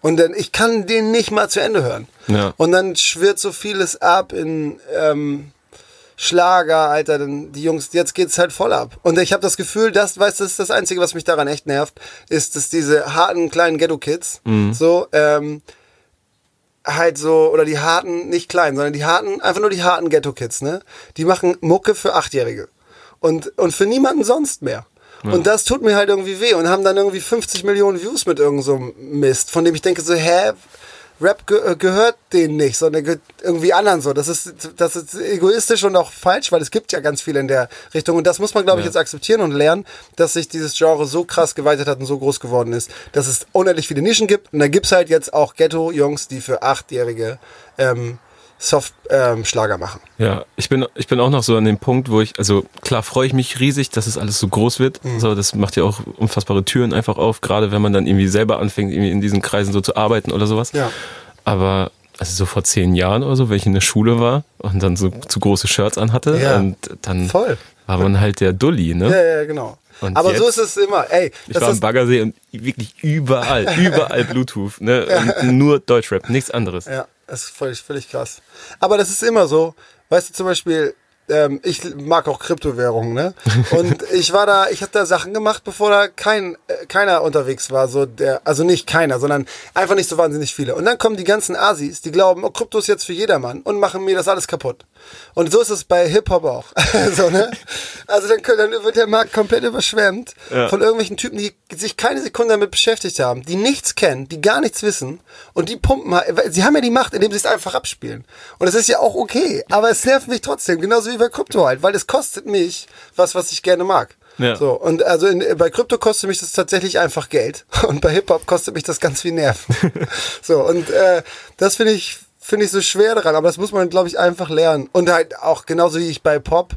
Und dann, ich kann den nicht mal zu Ende hören. Ja. Und dann schwirrt so vieles ab in, ähm, Schlager, Alter, denn die Jungs, jetzt geht's halt voll ab. Und ich habe das Gefühl, das, weißt du, das ist das Einzige, was mich daran echt nervt, ist, dass diese harten kleinen Ghetto-Kids, mhm. so, ähm, halt so, oder die harten, nicht klein, sondern die harten, einfach nur die harten Ghetto-Kids, ne? Die machen Mucke für Achtjährige. Und, und für niemanden sonst mehr. Ja. Und das tut mir halt irgendwie weh und haben dann irgendwie 50 Millionen Views mit irgend so Mist, von dem ich denke so, hä, Rap ge äh, gehört denen nicht, sondern gehört irgendwie anderen so. Das ist, das ist egoistisch und auch falsch, weil es gibt ja ganz viel in der Richtung. Und das muss man, glaube ich, ja. jetzt akzeptieren und lernen, dass sich dieses Genre so krass geweitet hat und so groß geworden ist, dass es unendlich viele Nischen gibt. Und da gibt es halt jetzt auch Ghetto-Jungs, die für Achtjährige ähm, Soft-Schlager ähm, machen.
Ja, ich bin, ich bin auch noch so an dem Punkt, wo ich, also klar freue ich mich riesig, dass es alles so groß wird. Mhm. So, das macht ja auch unfassbare Türen einfach auf, gerade wenn man dann irgendwie selber anfängt, irgendwie in diesen Kreisen so zu arbeiten oder sowas.
Ja.
Aber also so vor zehn Jahren oder so, wenn ich in der Schule war und dann so zu große Shirts anhatte ja. und dann
Voll.
war man halt der Dulli, ne?
Ja, ja, genau. Und aber jetzt, so ist es immer. Ey,
ich war am Baggersee und wirklich überall, überall Bluetooth, ne? <laughs> Und nur Deutschrap, nichts anderes.
Ja. Das ist völlig, völlig krass. Aber das ist immer so. Weißt du, zum Beispiel, ähm, ich mag auch Kryptowährungen, ne? <laughs> Und ich war da, ich habe da Sachen gemacht, bevor da kein äh, keiner unterwegs war, so der, also nicht keiner, sondern einfach nicht so wahnsinnig viele. Und dann kommen die ganzen Asis, die glauben, oh, Krypto ist jetzt für jedermann und machen mir das alles kaputt. Und so ist es bei Hip Hop auch, <laughs> so ne? Also dann, dann, wird der Markt komplett überschwemmt ja. von irgendwelchen Typen, die sich keine Sekunde damit beschäftigt haben, die nichts kennen, die gar nichts wissen und die pumpen, sie haben ja die Macht, indem sie es einfach abspielen. Und das ist ja auch okay, aber es nervt mich trotzdem, genauso wie bei Krypto halt, weil es kostet mich was, was ich gerne mag. Ja. So, und also in, bei Krypto kostet mich das tatsächlich einfach Geld. <laughs> Und bei Hip-Hop kostet mich das ganz viel Nerven. <laughs> so, und äh, das finde ich, finde ich so schwer daran, aber das muss man, glaube ich, einfach lernen. Und halt auch genauso wie ich bei Pop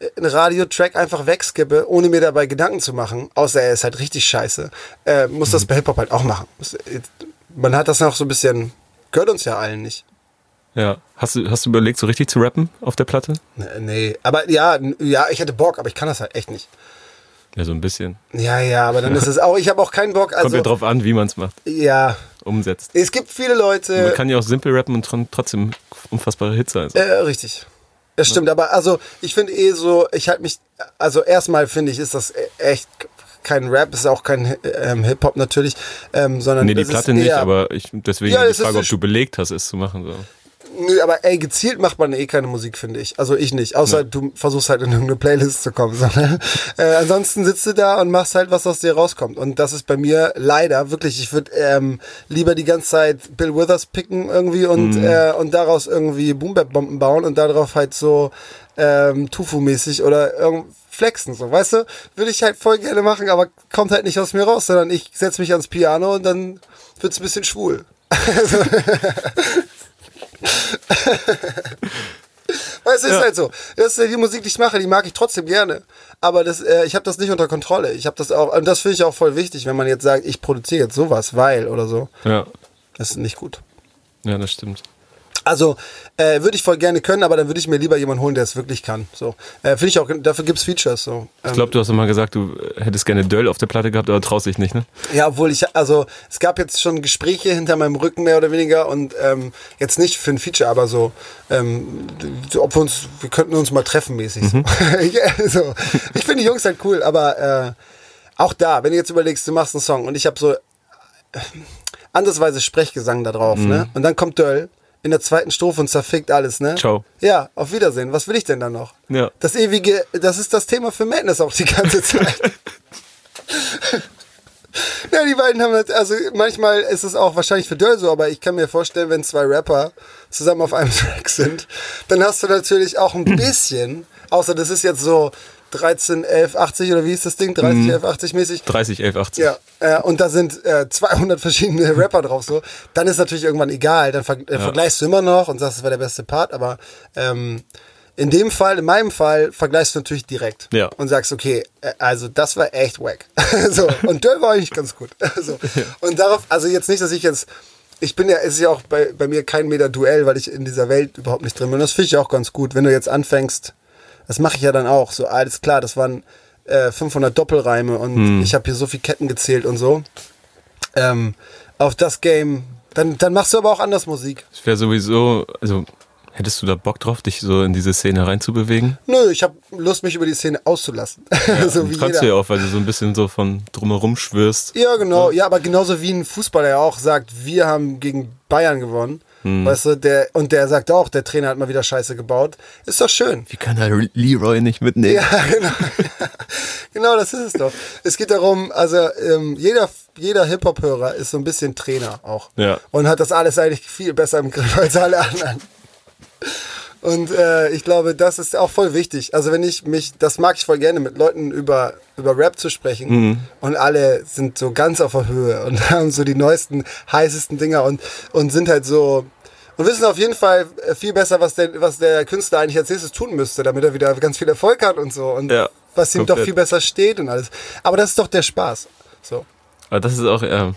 äh, einen Radiotrack einfach wegskippe, ohne mir dabei Gedanken zu machen, außer er ist halt richtig scheiße, äh, muss mhm. das bei Hip-Hop halt auch machen. Man hat das noch so ein bisschen, gehört uns ja allen nicht.
Ja. Hast du, hast du überlegt, so richtig zu rappen auf der Platte?
Nee, aber ja, ja, ich hätte Bock, aber ich kann das halt echt nicht.
Ja, so ein bisschen.
Ja, ja, aber dann ist es auch, ich habe auch keinen Bock. Also,
Kommt ja drauf an, wie man es macht,
ja,
umsetzt.
es gibt viele
Man
Leute.
kann ja auch simpel rappen und trotzdem unfassbare Hits sein. So.
Äh, richtig. Das stimmt, aber also ich finde eh so, ich halte mich, also erstmal finde ich, ist das e- echt kein Rap, ist auch kein ähm, Hip-Hop natürlich, ähm, sondern
Nee, die Platte nicht, aber ich, deswegen
Ja,
die Frage, ob du belegt hast, es zu machen. So.
Nö, aber ey, gezielt macht man eh keine Musik, finde ich. Also ich nicht. Außer du versuchst halt in irgendeine Playlist zu kommen. So, ne? <laughs> äh, ansonsten sitzt du da und machst halt, was aus dir rauskommt. Und das ist bei mir leider wirklich, ich würde ähm, lieber die ganze Zeit Bill Withers picken irgendwie und, äh, und daraus irgendwie Boom-Bap-Bomben bauen und darauf halt so ähm, Tufu-mäßig oder irgend flexen, so, weißt du? Würde ich halt voll gerne machen, aber kommt halt nicht aus mir raus, sondern ich setze mich ans Piano und dann wird's ein bisschen schwul. <laughs> <laughs> Weißt du, ist
Ja.
halt so. Das ist die Musik, die ich mache, die mag ich trotzdem gerne. Aber das, äh, ich habe das nicht unter Kontrolle. Ich habe das auch, und das finde ich auch voll wichtig, wenn man jetzt sagt, ich produziere jetzt sowas, weil oder so.
Ja.
Das ist nicht gut.
ja, das stimmt.
Also äh, würde ich voll gerne können, aber dann würde ich mir lieber jemanden holen, der es wirklich kann. So äh, finde ich auch. Dafür gibt's Features. So. Ähm,
Ich glaube, du hast mal gesagt, du hättest gerne Döll auf der Platte gehabt, aber traust dich nicht, ne?
Ja, obwohl ich, also es gab jetzt schon Gespräche hinter meinem Rücken mehr oder weniger und ähm, jetzt nicht für ein Feature, aber so, ähm, so, ob wir uns, wir könnten uns mal treffen mäßig. So. <laughs> ja, so. Ich finde die Jungs halt cool, aber äh, auch da, wenn du jetzt überlegst, du machst einen Song und ich habe so äh, andersweise Sprechgesang da drauf, ne? Und dann kommt Döll in der zweiten Strophe und zerfickt alles, ne?
Ciao.
Ja, auf Wiedersehen. Was will ich denn da noch?
Ja.
Das ewige, das ist das Thema für Madness auch die ganze <laughs> Zeit. <laughs> Ja, die beiden haben das, also manchmal ist es auch wahrscheinlich für Döll so, aber ich kann mir vorstellen, wenn zwei Rapper zusammen auf einem <laughs> Track sind, dann hast du natürlich auch ein <clears throat> bisschen, außer das ist jetzt so 13, 11, 80 oder wie ist das Ding? 30, 11, 80 mäßig.
30, 11, 80.
Ja, äh, und da sind äh, 200 verschiedene <laughs> Rapper drauf so, dann ist natürlich irgendwann egal, dann ver äh, vergleichst du immer noch und sagst, das war der beste Part, aber ähm, in dem Fall, in meinem Fall, vergleichst du natürlich direkt
Ja.
und sagst, okay, äh, also das war echt wack. <laughs> so, und Döll war eigentlich ganz gut. <laughs> so. Und darauf, also jetzt nicht, dass ich jetzt, ich bin ja, es ist ja auch bei, bei mir kein Meter Duell, weil ich in dieser Welt überhaupt nicht drin bin. Und das finde ich auch ganz gut, wenn du jetzt anfängst, das mache ich ja dann auch, so alles klar, das waren äh, 500 Doppelreime und ich habe hier so viel Ketten gezählt und so. Ähm, auf das Game, dann, dann machst du aber auch anders Musik.
Ich wäre sowieso, also hättest du da Bock drauf, dich so in diese Szene reinzubewegen?
Nö, ich habe Lust, mich über die Szene auszulassen. <laughs> so wie
Kannst
jeder.
du ja auch, weil du so ein bisschen so von drumherum schwirrst.
Ja, genau. Ja, aber genauso wie ein Fußballer ja auch sagt, wir haben gegen Bayern gewonnen.
Hm.
Weißt du, der, und der sagt auch, der Trainer hat mal wieder Scheiße gebaut. Ist doch schön.
Wie kann er Leroy nicht mitnehmen?
Ja, <laughs> genau. <laughs> genau, das ist es doch. Es geht darum, also ähm, jeder, jeder Hip-Hop-Hörer ist so ein bisschen Trainer auch.
Ja.
Und hat das alles eigentlich viel besser im Griff als alle anderen. Und äh, ich glaube, das ist auch voll wichtig. Also wenn ich mich, das mag ich voll gerne, mit Leuten über, über Rap zu sprechen.
Mhm.
Und alle sind so ganz auf der Höhe und <laughs> haben so die neuesten, heißesten Dinger und, und sind halt so und wissen auf jeden Fall äh, viel besser, was der, was der Künstler eigentlich als nächstes tun müsste, damit er wieder ganz viel Erfolg hat und so. Und
Ja,
was ihm doch
komplett.
viel besser steht und alles. Aber das ist doch der Spaß. So.
Aber das ist auch, ja,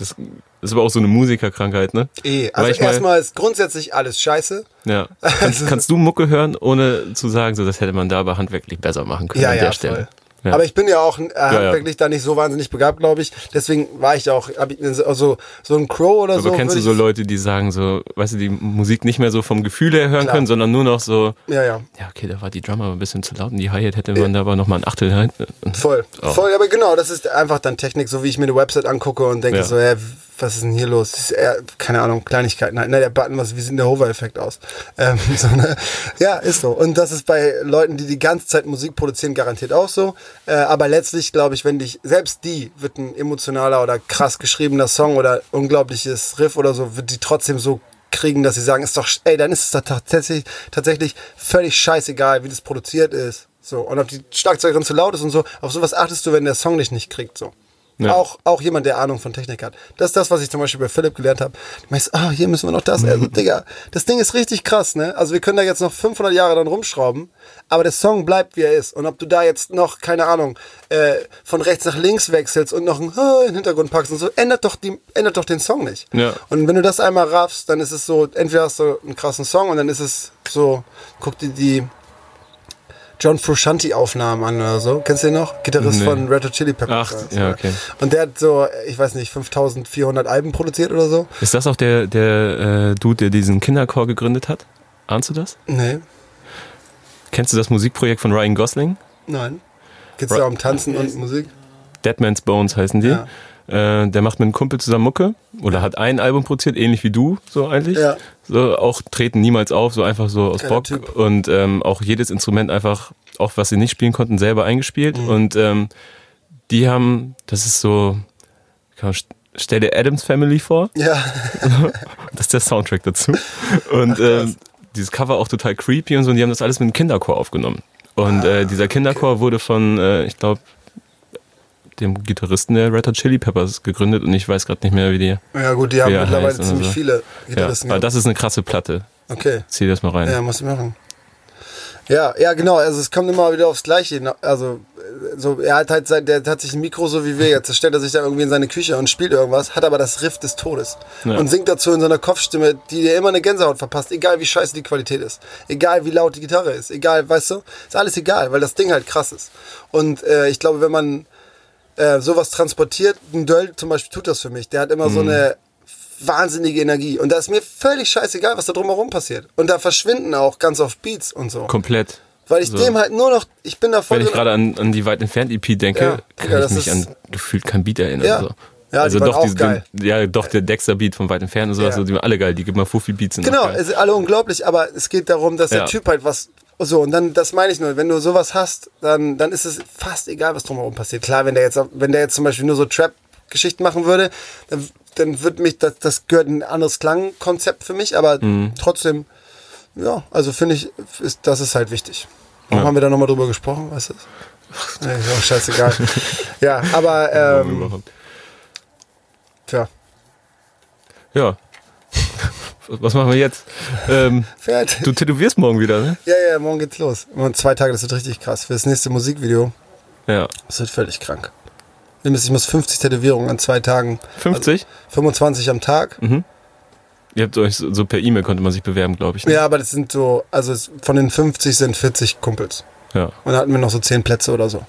das ist aber auch so eine Musikerkrankheit, ne?
Eh. Also erstmal ist grundsätzlich alles scheiße.
Ja. <laughs> Kannst, kannst du Mucke hören, ohne zu sagen, so das hätte man da aber handwerklich besser machen können
Ja,
an
ja,
der Stelle.
voll.
Ja.
Aber ich bin ja auch äh,
ja.
handwerklich da nicht so wahnsinnig begabt, glaube ich. Deswegen war ich auch, hab ich also so ein Crow oder
aber
so.
kennst du so Leute, die sagen so, weißt du, die Musik nicht mehr so vom Gefühl her hören
Klar.
können, sondern nur noch so,
Ja, ja.
ja, okay, da war die Drummer ein bisschen zu laut und die Hi-Hat hätte man da aber nochmal ein Achtel rein.
Voll.
Oh.
Voll, aber genau, das ist einfach dann Technik, so wie ich mir eine Website angucke und denke
Ja.
so, ja, was ist denn hier los? Ist eher, keine Ahnung, Kleinigkeiten. Nein, der Button, was, wie sieht denn der Hover-Effekt aus? Ähm, <laughs> so eine, ja, ist so. Und das ist bei Leuten, die die ganze Zeit Musik produzieren, garantiert auch so. Äh, aber letztlich, glaube ich, wenn dich, selbst die, wird ein emotionaler oder krass geschriebener Song oder unglaubliches Riff oder so, wird die trotzdem so kriegen, dass sie sagen, ist doch, ey, dann ist es doch tatsächlich, tatsächlich völlig scheißegal, wie das produziert ist. So, und ob die Schlagzeugerin zu laut ist und so, auf sowas achtest du, wenn der Song dich nicht kriegt, so.
Ja.
Auch, auch jemand, der Ahnung von Technik hat. Das ist das, was ich zum Beispiel bei Philipp gelernt habe. Du meinst, ah, hier müssen wir noch das. <laughs> Also, Digga, das Ding ist richtig krass, ne? Also, wir können da jetzt noch 500 Jahre dran rumschrauben, aber der Song bleibt, wie er ist. Und ob du da jetzt noch, keine Ahnung, äh, von rechts nach links wechselst und noch ein ah, in den Hintergrund packst und so, ändert doch, die, ändert doch den Song nicht.
Ja.
Und wenn du das einmal raffst, dann ist es so, entweder hast du einen krassen Song und dann ist es so, guck dir die, John Frusciante Aufnahmen an oder so. Kennst du den noch? Gitarrist
Nee.
von Red Hot Chili Peppers.
Ach, ja, okay.
Und der hat so, ich weiß nicht, 5400 Alben produziert oder so.
Ist das auch der, der äh, Dude, der diesen Kinderchor gegründet hat? Ahnst du das?
Nee,
Kennst du das Musikprojekt von Ryan Gosling?
nein. Geht's
Right.
da um Tanzen und Musik?
Deadman's Bones heißen die.
Ja.
Äh, der macht mit einem Kumpel zusammen Mucke oder hat ein Album produziert, ähnlich wie du, so eigentlich.
Ja.
So, auch treten niemals auf, so einfach so aus
Geiler
Bock.
Typ.
Und ähm, auch jedes Instrument einfach, auch was sie nicht spielen konnten, selber eingespielt.
Mhm.
Und ähm, die haben, das ist so, kann man, stell dir Adams Family vor.
Ja. <laughs>
Das ist der Soundtrack dazu. Und ähm, dieses Cover auch total creepy und so. Und die haben das alles mit einem Kinderchor aufgenommen. Und äh, dieser Kinderchor wurde von, äh, ich glaube, dem Gitarristen der Red Hot Chili Peppers gegründet und ich weiß gerade nicht mehr, wie die.
Ja gut, die haben
er
mittlerweile ziemlich
so.
viele
Ja,
Gitarristen.
aber
gehabt.
das ist eine krasse Platte.
okay.
Zieh das mal rein.
Ja, muss ich machen. Ja, ja, genau. Also es kommt immer wieder aufs Gleiche. Also so, er hat halt sein, der hat sich ein Mikro so wie wir jetzt. Da stellt er sich da irgendwie in seine Küche und spielt irgendwas, hat aber das Riff des Todes
Ja.
und singt dazu in seiner Kopfstimme, die dir immer eine Gänsehaut verpasst, egal wie scheiße die Qualität ist, egal wie laut die Gitarre ist, egal, weißt du, ist alles egal, weil das Ding halt krass ist. Und äh, ich glaube, wenn man äh, sowas transportiert, ein Döll zum Beispiel tut das für mich. Der hat immer so eine wahnsinnige Energie. Und da ist mir völlig scheißegal, was da drumherum passiert. Und da verschwinden auch ganz oft Beats und so.
Komplett.
Weil ich
So.
dem halt nur noch, ich bin da voll
Wenn ich gerade an, an die weit entfernt EP denke,
Ja,
kann
Digga,
ich mich an gefühlt kein Beat erinnern.
Ja.
So.
Ja, die
also
waren
doch,
auch
diese-
geil.
ja, doch der Dexter-Beat von weit entfernt und sowas,
Ja.
so, die waren alle geil. Die gibt mal Fuffi Beats sind
Genau, alle unglaublich, aber es geht darum, dass der
Ja.
Typ halt was. So, und dann, das meine ich nur, wenn du sowas hast, dann, dann ist es fast egal, was drumherum passiert. Klar, wenn der jetzt, wenn der jetzt zum Beispiel nur so Trap-Geschichten machen würde, dann, dann wird mich, das, das gehört ein anderes Klangkonzept für mich, aber
Mhm.
trotzdem, ja, also finde ich, ist, das ist halt wichtig. Warum
Ja.
haben wir da nochmal drüber gesprochen, weißt du? Nee, ist <laughs> auch scheißegal. ja, aber, <laughs> ähm, tja,
Ja. Was machen wir jetzt? Ähm,
fertig.
du tätowierst morgen wieder, ne?
Ja, ja, morgen geht's los. Und zwei Tage, das wird richtig krass. Für das nächste Musikvideo,
Ja.
das wird völlig krank. Ich muss- Ich muss 50 Tätowierungen an zwei Tagen.
50?
25 am Tag.
Ihr habt euch so, so per E-Mail konnte man sich bewerben, glaube ich. Ne?
Ja, aber das sind so, also von den 50 sind 40 Kumpels.
ja.
Und da hatten wir noch so 10 Plätze oder so.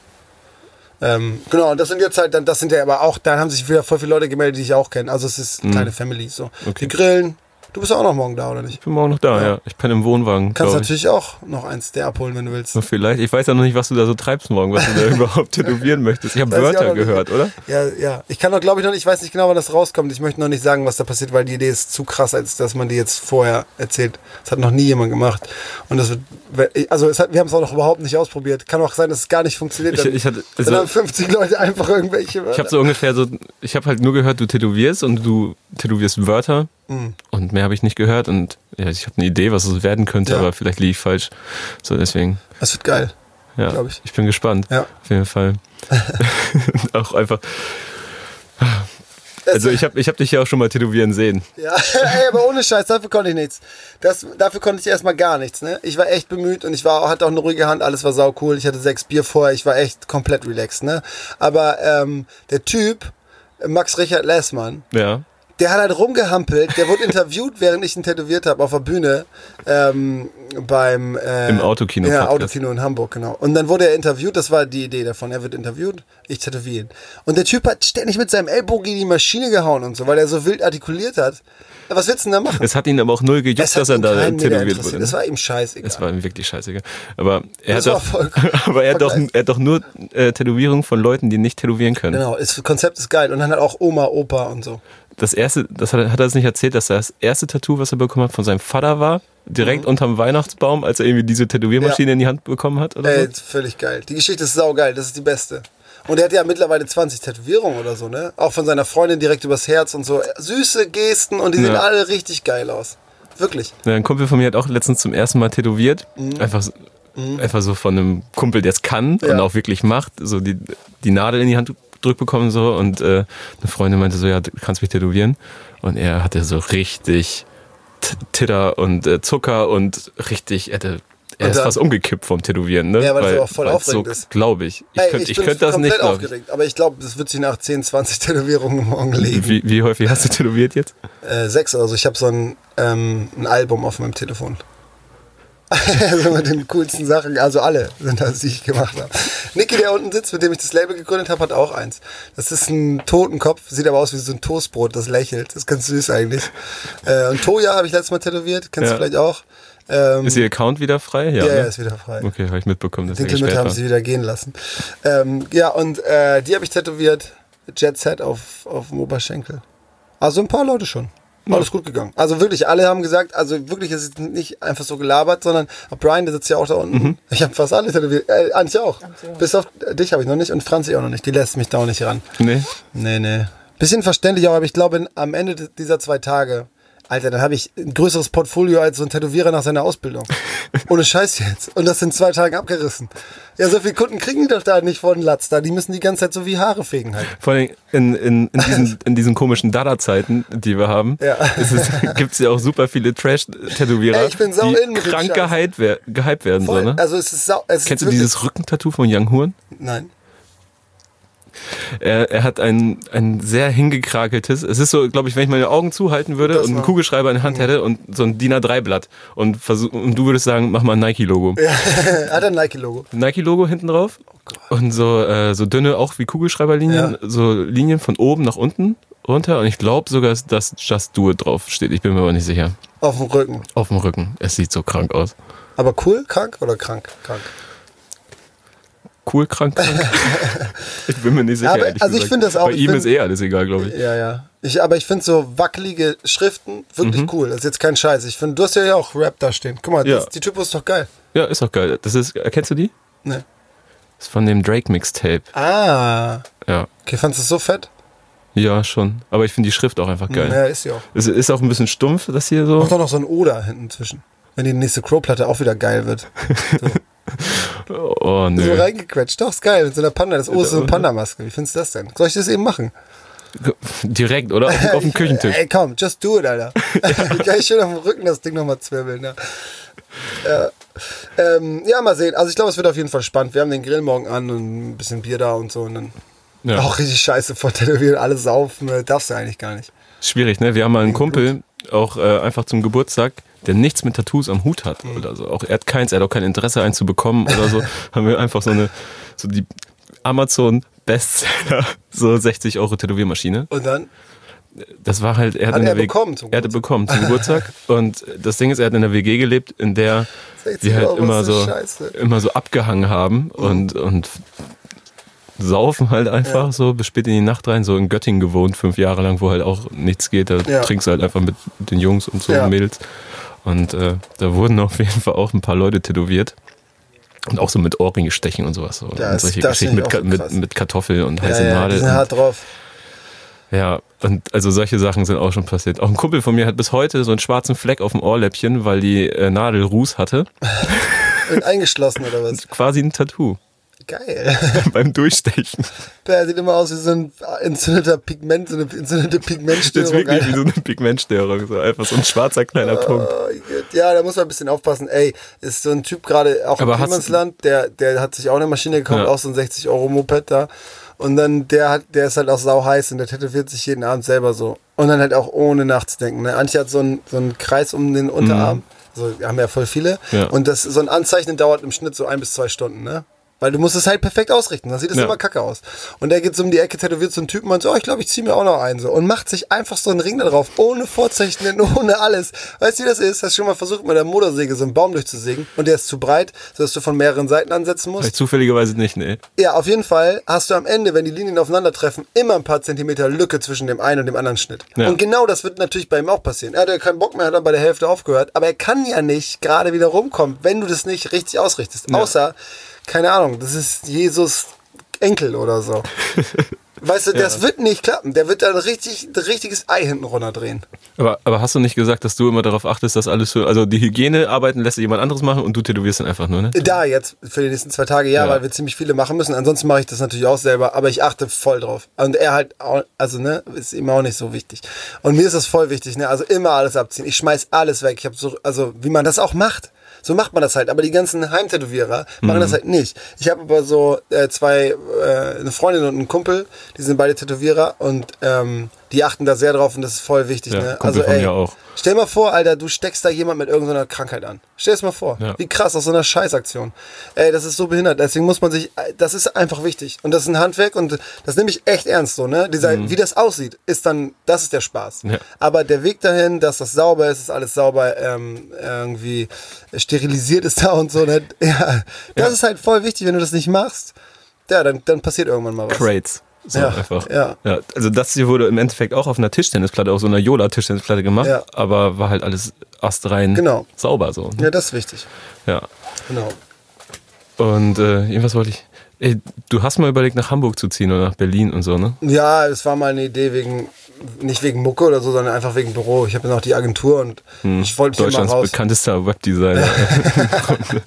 Ähm, genau, und das sind jetzt halt, dann, das sind ja aber auch, dann haben sich wieder voll viele Leute gemeldet, die ich auch kenne. Also es ist eine kleine Family so.
Okay.
Die grillen. Du bist auch noch morgen da, oder nicht?
Ich bin morgen noch da, ja. Ich penne im Wohnwagen,
Kannst
glaube ich.
natürlich auch noch eins der abholen, wenn du willst.
So Vielleicht. Ich weiß ja noch nicht, was du da so treibst morgen, was du da <laughs> überhaupt tätowieren möchtest. Ich habe Wörter
nicht.
gehört, oder?
Ja, ja. Ich kann doch, glaube ich, noch nicht, ich weiß nicht genau, wann das rauskommt. Ich möchte noch nicht sagen, was da passiert, weil die Idee ist zu krass, als dass man die jetzt vorher erzählt. Das hat noch nie jemand gemacht. Und das wird, also hat, wir haben es auch noch überhaupt nicht ausprobiert. Kann auch sein, dass es gar nicht funktioniert.
Ich,
Dann-
ich, hatte,
dann
also,
haben 50 Leute einfach irgendwelche
ich habe so ungefähr so, ich habe halt nur gehört, du tätowierst und du tätowierst Wörter
Mhm.
und mehr habe ich nicht gehört und ja, ich habe eine Idee, was es werden könnte,
Ja.
aber vielleicht liege ich falsch. So deswegen,
Das wird geil.
ja,
Glaub ich.
bin gespannt.
Ja.
Auf jeden Fall. <laughs> <laughs> auch einfach. Also ich habe ich hab dich ja auch schon mal tätowieren sehen.
Ja, <laughs> ey, aber ohne Scheiß, dafür konnte ich nichts. Das, dafür konnte ich erstmal gar nichts. Ne? Ich war echt bemüht und ich war, hatte auch eine ruhige Hand, alles war sau cool. Ich hatte sechs Bier vorher, ich war echt komplett relaxed. Ne? Aber ähm, der Typ, Max Richard Lessmann,
Ja.
Der hat halt rumgehampelt, der wurde interviewt, während ich ihn tätowiert habe auf der Bühne ähm, beim äh,
Im Autokino
Ja. Autokino in Hamburg, genau. Und dann wurde er interviewt, das war die Idee davon. Er wird interviewt, ich tätowiere ihn. Und der Typ hat ständig mit seinem Ellbogen in die Maschine gehauen und so, weil er so wild artikuliert hat. Was willst du denn da machen?
Es hat ihn aber auch null gejuckt, dass er da tätowiert wurde.
Das
ne?
war ihm scheißegal.
Es war ihm wirklich scheißegal. Aber er
Das
hat doch, <laughs> aber er hat doch, er hat doch nur äh, Tätowierungen von Leuten, die nicht tätowieren können.
Genau, das Konzept ist geil. Und dann hat auch Oma, Opa und so.
Das erste, das hat, er- hat er es nicht erzählt, dass das erste Tattoo, was er bekommen hat, von seinem Vater war, direkt unterm Weihnachtsbaum, als er irgendwie diese Tätowiermaschine
Mhm. Ja.
in die Hand bekommen hat oder
Ey,
so.
völlig geil. Die Geschichte ist saugeil, das ist die beste. Und er hat ja mittlerweile 20 Tätowierungen oder so, ne? Auch von seiner Freundin direkt übers Herz und so. Süße Gesten und die sehen
Ja.
alle richtig geil aus. Wirklich.
Ja, Ein Kumpel von mir hat auch letztens zum ersten Mal tätowiert.
Mhm.
Einfach, so- einfach so von einem Kumpel, der es kann und
Ja.
auch wirklich macht. So die, die Nadel in die Hand gedrückt bekommen so und äh, eine Freundin meinte so, ja, du kannst mich tätowieren. Und er hatte so richtig Titter und äh, Zucker und richtig, er, hatte, er ist fast umgekippt vom Tätowieren, ne?
Ja, weil das aber auch voll
weil
aufregend
so,
ist.
Glaube ich. Ich
Ey,
könnte
bin
könnt das nicht, ich.
aufgeregt, aber ich glaube, das wird sich nach 10, 20 Tätowierungen morgen legen.
Wie, wie häufig hast du tätowiert jetzt?
Äh, sechs oder so. Ich habe so ein, ähm, ein Album auf meinem Telefon. <laughs> also mit den coolsten Sachen, also alle sind das, die ich gemacht habe. Niki, der unten sitzt, mit dem ich das Label gegründet habe, hat auch eins. Das ist ein Totenkopf, sieht aber aus wie so ein Toastbrot, das lächelt. Das ist ganz süß eigentlich. Äh, und Toya habe ich letztes Mal tätowiert, kennst
Ja.
du vielleicht auch. Ähm,
Ist Ihr Account wieder frei?
ja,
ne?
ja, ist wieder frei.
Okay, habe ich mitbekommen, dass
Den
gesperrt
haben sie wieder gehen lassen. Ähm, ja, und äh, die habe ich tätowiert. Jet Set auf, auf dem Oberschenkel. Also ein paar Leute schon. Alles gut gegangen. Also wirklich, alle haben gesagt, also wirklich ist es nicht einfach so gelabert, sondern auch Brian, der sitzt ja auch da unten.
Mhm.
Ich habe fast alle tätowiert. Äh, Antje auch. Bis auf dich habe ich noch nicht und Franzi auch noch nicht. Die lässt mich da auch nicht ran.
Nee.
Nee, nee. Bisschen verständlich auch, aber ich glaube, am Ende dieser zwei Tage, Alter, dann habe ich ein größeres Portfolio als so ein Tätowierer nach seiner Ausbildung. Ohne Scheiß jetzt. Und das in zwei Tagen abgerissen. Ja, so viele Kunden kriegen die doch da nicht vor den Latz da. Die müssen die ganze Zeit so wie Haare fegen halt.
Vor allem in, in, in, diesen, <laughs> in diesen komischen Dada-Zeiten, die wir haben,
Ja.
gibt es <laughs> ja auch super viele Trash-Tätowierer, die krank gehypt, wer, gehypt werden. So,
Voll.
ne?
Also es ist sau, es
Kennst
ist
du dieses Rückentattoo von Young Horn?
Nein.
Er, er hat ein, ein sehr hingekrakeltes, es ist so, glaube ich, wenn ich meine Augen zuhalten würde
Das
und einen Kugelschreiber in der Hand hätte und so ein DIN A3-Blatt und, versuch, und du würdest sagen, mach mal ein Nike-Logo. <laughs>
Hat ein Nike-Logo.
Nike-Logo hinten drauf
Oh
und so, äh, so dünne, auch wie Kugelschreiberlinien,
Ja.
so Linien von oben nach unten runter und ich glaube sogar, dass Just Do It drauf steht. Ich bin mir aber nicht sicher.
Auf dem Rücken.
Auf dem Rücken. Es sieht so krank aus.
Aber cool, krank oder krank? Krank.
Cool krank. krank. ich bin mir nicht sicher.
Aber, also ich finde das auch-
Bei ihm
find-
ist eh alles egal, glaube ich.
Ja, ja. Ich, aber ich finde so wackelige Schriften wirklich
Mhm.
cool. Das ist jetzt kein Scheiß. Ich finde, du hast ja auch Rap da stehen. Guck mal,
Ja.
das, die Typo ist doch geil.
Ja, ist auch geil. Das ist, erkennst du die?
Ne.
Das ist von dem Drake Mixtape.
Ah.
Ja.
Okay, fandest du es so fett?
Ja, schon. Aber ich finde die Schrift auch einfach geil.
Ja, ist ja auch.
Es ist auch ein bisschen stumpf, das hier so.
Mach doch noch so ein Oder hinten zwischen. Wenn die nächste Crow-Platte auch wieder geil wird. <laughs>
Oh,
So
nö.
reingequetscht. Doch, ist geil. Mit so einer Panda. Das O ist so eine Panda-Maske. Wie findest du das denn? Soll ich das eben machen?
Direkt, oder? Auf, auf dem <laughs> Küchentisch.
Ey, komm, just do it, Alter. <laughs> Kann ich schön auf dem Rücken das Ding nochmal zwirbeln. Ja. Ja. Ähm, ja, mal sehen. Also ich glaube, es wird auf jeden Fall spannend. Wir haben den Grill morgen an und ein bisschen Bier da und so. Und dann
Ja.
auch richtig scheiße vor Tätowieren. Alles saufen. äh, Darfst du eigentlich gar nicht.
Schwierig, ne? Wir haben mal einen Kumpel, auch äh, einfach zum Geburtstag, der nichts mit Tattoos am Hut hat
Mhm.
oder so. Auch er hat keins, er hat auch kein Interesse, einen zu bekommen oder so. <laughs> haben wir einfach so eine, so die Amazon Bestseller, so 60 Euro Tätowiermaschine.
Und dann?
Das war halt, er hat,
Hat
in
er
der
bekommen zum
Er hatte bekommen zum <laughs> Geburtstag. Und das Ding ist, er hat in der WG gelebt, in der
60
wir halt
Euro
immer so,
scheiße.
immer so abgehangen haben und, und saufen halt einfach so bis spät in die Nacht rein, so in Göttingen gewohnt, fünf Jahre lang, wo halt auch nichts geht. Da
Ja.
trinkst du halt einfach mit den Jungs und so
Ja.
Mädels. Und äh, da wurden auf jeden Fall auch ein paar Leute tätowiert. Und auch so mit Ohrringe stechen und sowas. So.
Das-
und solche
das
Geschichten mit, mit, mit Kartoffel und
Ja,
heiße
ja, die
Nadel.
sind
und,
hart drauf.
ja, und also solche Sachen sind auch schon passiert. Auch ein Kumpel von mir hat bis heute so einen schwarzen Fleck auf dem Ohrläppchen, weil die äh, Nadel Ruß hatte. <laughs>
Und eingeschlossen oder was?
Quasi ein Tattoo
Geil. <laughs>
beim Durchstechen.
Der sieht immer aus wie so ein entzündeter Pigment, so eine entzündete
Das ist
Pigmentstörung.
wirklich wie so eine Pigmentstörung. So einfach so ein schwarzer kleiner Punkt.
Oh, Gott. ja, da muss man ein bisschen aufpassen. Ey, ist so ein Typ gerade auch
Aber
im Niemandsland, der, der hat sich auch eine Maschine gekauft,
Ja.
auch so ein 60 Euro Moped da. Und dann, der hat, der ist halt auch sau heiß und der tätowiert sich jeden Abend selber so. Und dann halt auch ohne nachzudenken. Ne? Antje hat so einen, so einen Kreis um den Unterarm. So, wir haben ja voll viele.
Mhm. Ja.
Und das, so ein Anzeichnen dauert im Schnitt so ein bis zwei Stunden, ne? Weil du musst es halt perfekt ausrichten, dann sieht es
Ja.
immer kacke aus. Und der geht so um die Ecke, tätowiert so einen Typen und so, oh, ich glaube, ich ziehe mir auch noch einen so. Und macht sich einfach so einen Ring da drauf, ohne Vorzeichnen, ohne alles. Weißt du, wie das ist? Hast du schon mal versucht, mit der Motorsäge so einen Baum durchzusägen und der ist zu breit, sodass du von mehreren Seiten ansetzen musst?
Vielleicht zufälligerweise nicht, nee.
Ja, auf jeden Fall hast du am Ende, wenn die Linien aufeinandertreffen, immer ein paar Zentimeter Lücke zwischen dem einen und dem anderen Schnitt.
Ja.
Und genau das wird natürlich bei ihm auch passieren. Er hat ja keinen Bock mehr, hat dann bei der Hälfte aufgehört, aber er kann ja nicht gerade wieder rumkommen, wenn du das nicht richtig ausrichtest.
Ja.
Außer, keine Ahnung, das ist Jesus Enkel oder so. <laughs> Weißt du, das wird nicht klappen. Der wird dann richtig, ein richtiges Ei hinten runterdrehen.
Aber, aber hast du nicht gesagt, dass du immer darauf achtest, dass alles für, also die Hygienearbeiten lässt jemand anderes machen und du tätowierst dann einfach nur, ne?
Da jetzt für die nächsten zwei Tage, ja,
Ja.
weil wir ziemlich viele machen müssen. Ansonsten mache ich das natürlich auch selber, aber ich achte voll drauf. Und er halt, auch, also ne, ist ihm auch nicht so wichtig. Und mir ist das voll wichtig, ne, also immer alles abziehen. Ich schmeiß alles weg. Ich habe so, also wie man das auch macht. So macht man das halt. Aber die ganzen Heimtätowierer machen das halt nicht. Ich habe aber so äh, zwei, äh, eine Freundin und einen Kumpel, die sind beide Tätowierer und ähm, Die achten da sehr drauf und das ist voll wichtig.
Ja,
ne? Also ey,
auch.
stell mal vor, Alter, du steckst da jemand mit irgendeiner Krankheit an. Stell es mal vor.
Ja.
Wie krass aus so einer Scheißaktion. Ey, das ist so behindert. Deswegen muss man sich, das ist einfach wichtig. Und das ist ein Handwerk und das nehme ich echt ernst so, ne? Dieser, Wie das aussieht, ist dann, das ist der Spaß.
Mhm. Ja.
Aber der Weg dahin, dass das sauber ist, ist alles sauber, ähm, irgendwie sterilisiert ist <laughs> da und so, ne? Ja, das ist halt voll wichtig, wenn du das nicht machst. Ja, dann, dann passiert irgendwann mal was.
Crates. So
Ja,
einfach.
ja.
Also das hier wurde im Endeffekt auch auf einer Tischtennisplatte, auf so einer Jola-Tischtennisplatte gemacht,
Ja.
aber war halt alles astrein
Genau.
sauber so.
Ja, das ist wichtig.
Ja.
Genau.
Und äh, irgendwas wollte ich. Ey, du hast mal überlegt, nach Hamburg zu ziehen oder nach Berlin und so, ne?
Ja, es war mal eine Idee wegen, nicht wegen Mucke oder so, sondern einfach wegen Büro. Ich habe ja noch die Agentur und ich wollte hier mal
Hm. Deutschlands
raus.
bekanntester Webdesigner. <laughs>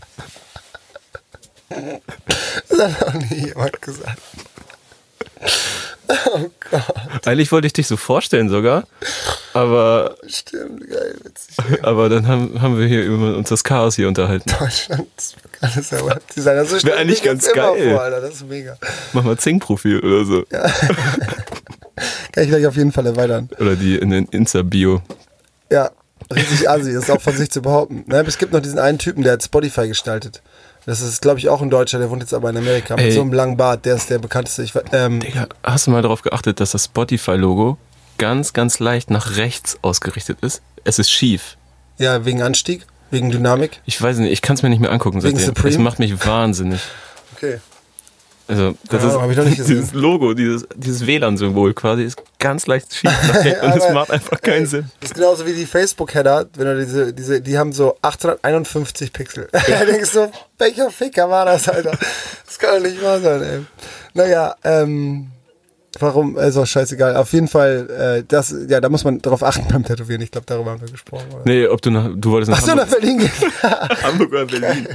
<laughs>
Das hat noch nie jemand gesagt. Oh Gott,
Eigentlich wollte ich dich so vorstellen sogar, aber,
stimmt, geil, witzig.
aber dann haben, haben wir hier über uns das Chaos hier unterhalten.
Deutschlands bekanntester Webdesigner. So stell
eigentlich
ich mir
ganz
das
geil.
Vor, Alter. Das ist mega.
Mach mal Zing-Profil oder so.
Kann ich gleich auf jeden Fall erweitern.
Oder die in den Insta-Bio.
Ja, richtig assi, das ist auch von sich zu behaupten. Es gibt noch diesen einen Typen, der hat Spotify gestaltet. Das ist, glaube ich, auch ein Deutscher, der wohnt jetzt aber in Amerika. Mit
Ey.
so einem langen Bart, der ist der bekannteste. Ich, ähm,
Digga, hast du mal darauf geachtet, dass das Spotify-Logo ganz, ganz leicht nach rechts ausgerichtet ist? Es ist schief.
ja, wegen Anstieg, wegen Dynamik.
Ich weiß nicht, ich kann es mir nicht mehr angucken
Wegen
seitdem.
Supreme?
Das macht mich wahnsinnig.
Okay.
Also, das
nicht <laughs>
ist dieses Logo, dieses, dieses WLAN-Symbol quasi, ist ganz leicht schief nach und es macht einfach keinen Sinn.
Das ist genauso wie die Facebook-Header, wenn du diese, diese, die haben so 851 Pixel. <laughs> da denkst du, welcher Ficker war das, Alter? Das kann doch nicht wahr sein, ey. Naja, ähm, warum, also scheißegal. Auf jeden Fall, äh, das, ja, da muss man drauf achten beim Tätowieren. Ich glaube, darüber haben wir gesprochen. Oder?
Nee, ob du nach, du wolltest nach
Ach so, nach
Hamburg,
Berlin gehen. <laughs>
Hamburg oder Berlin.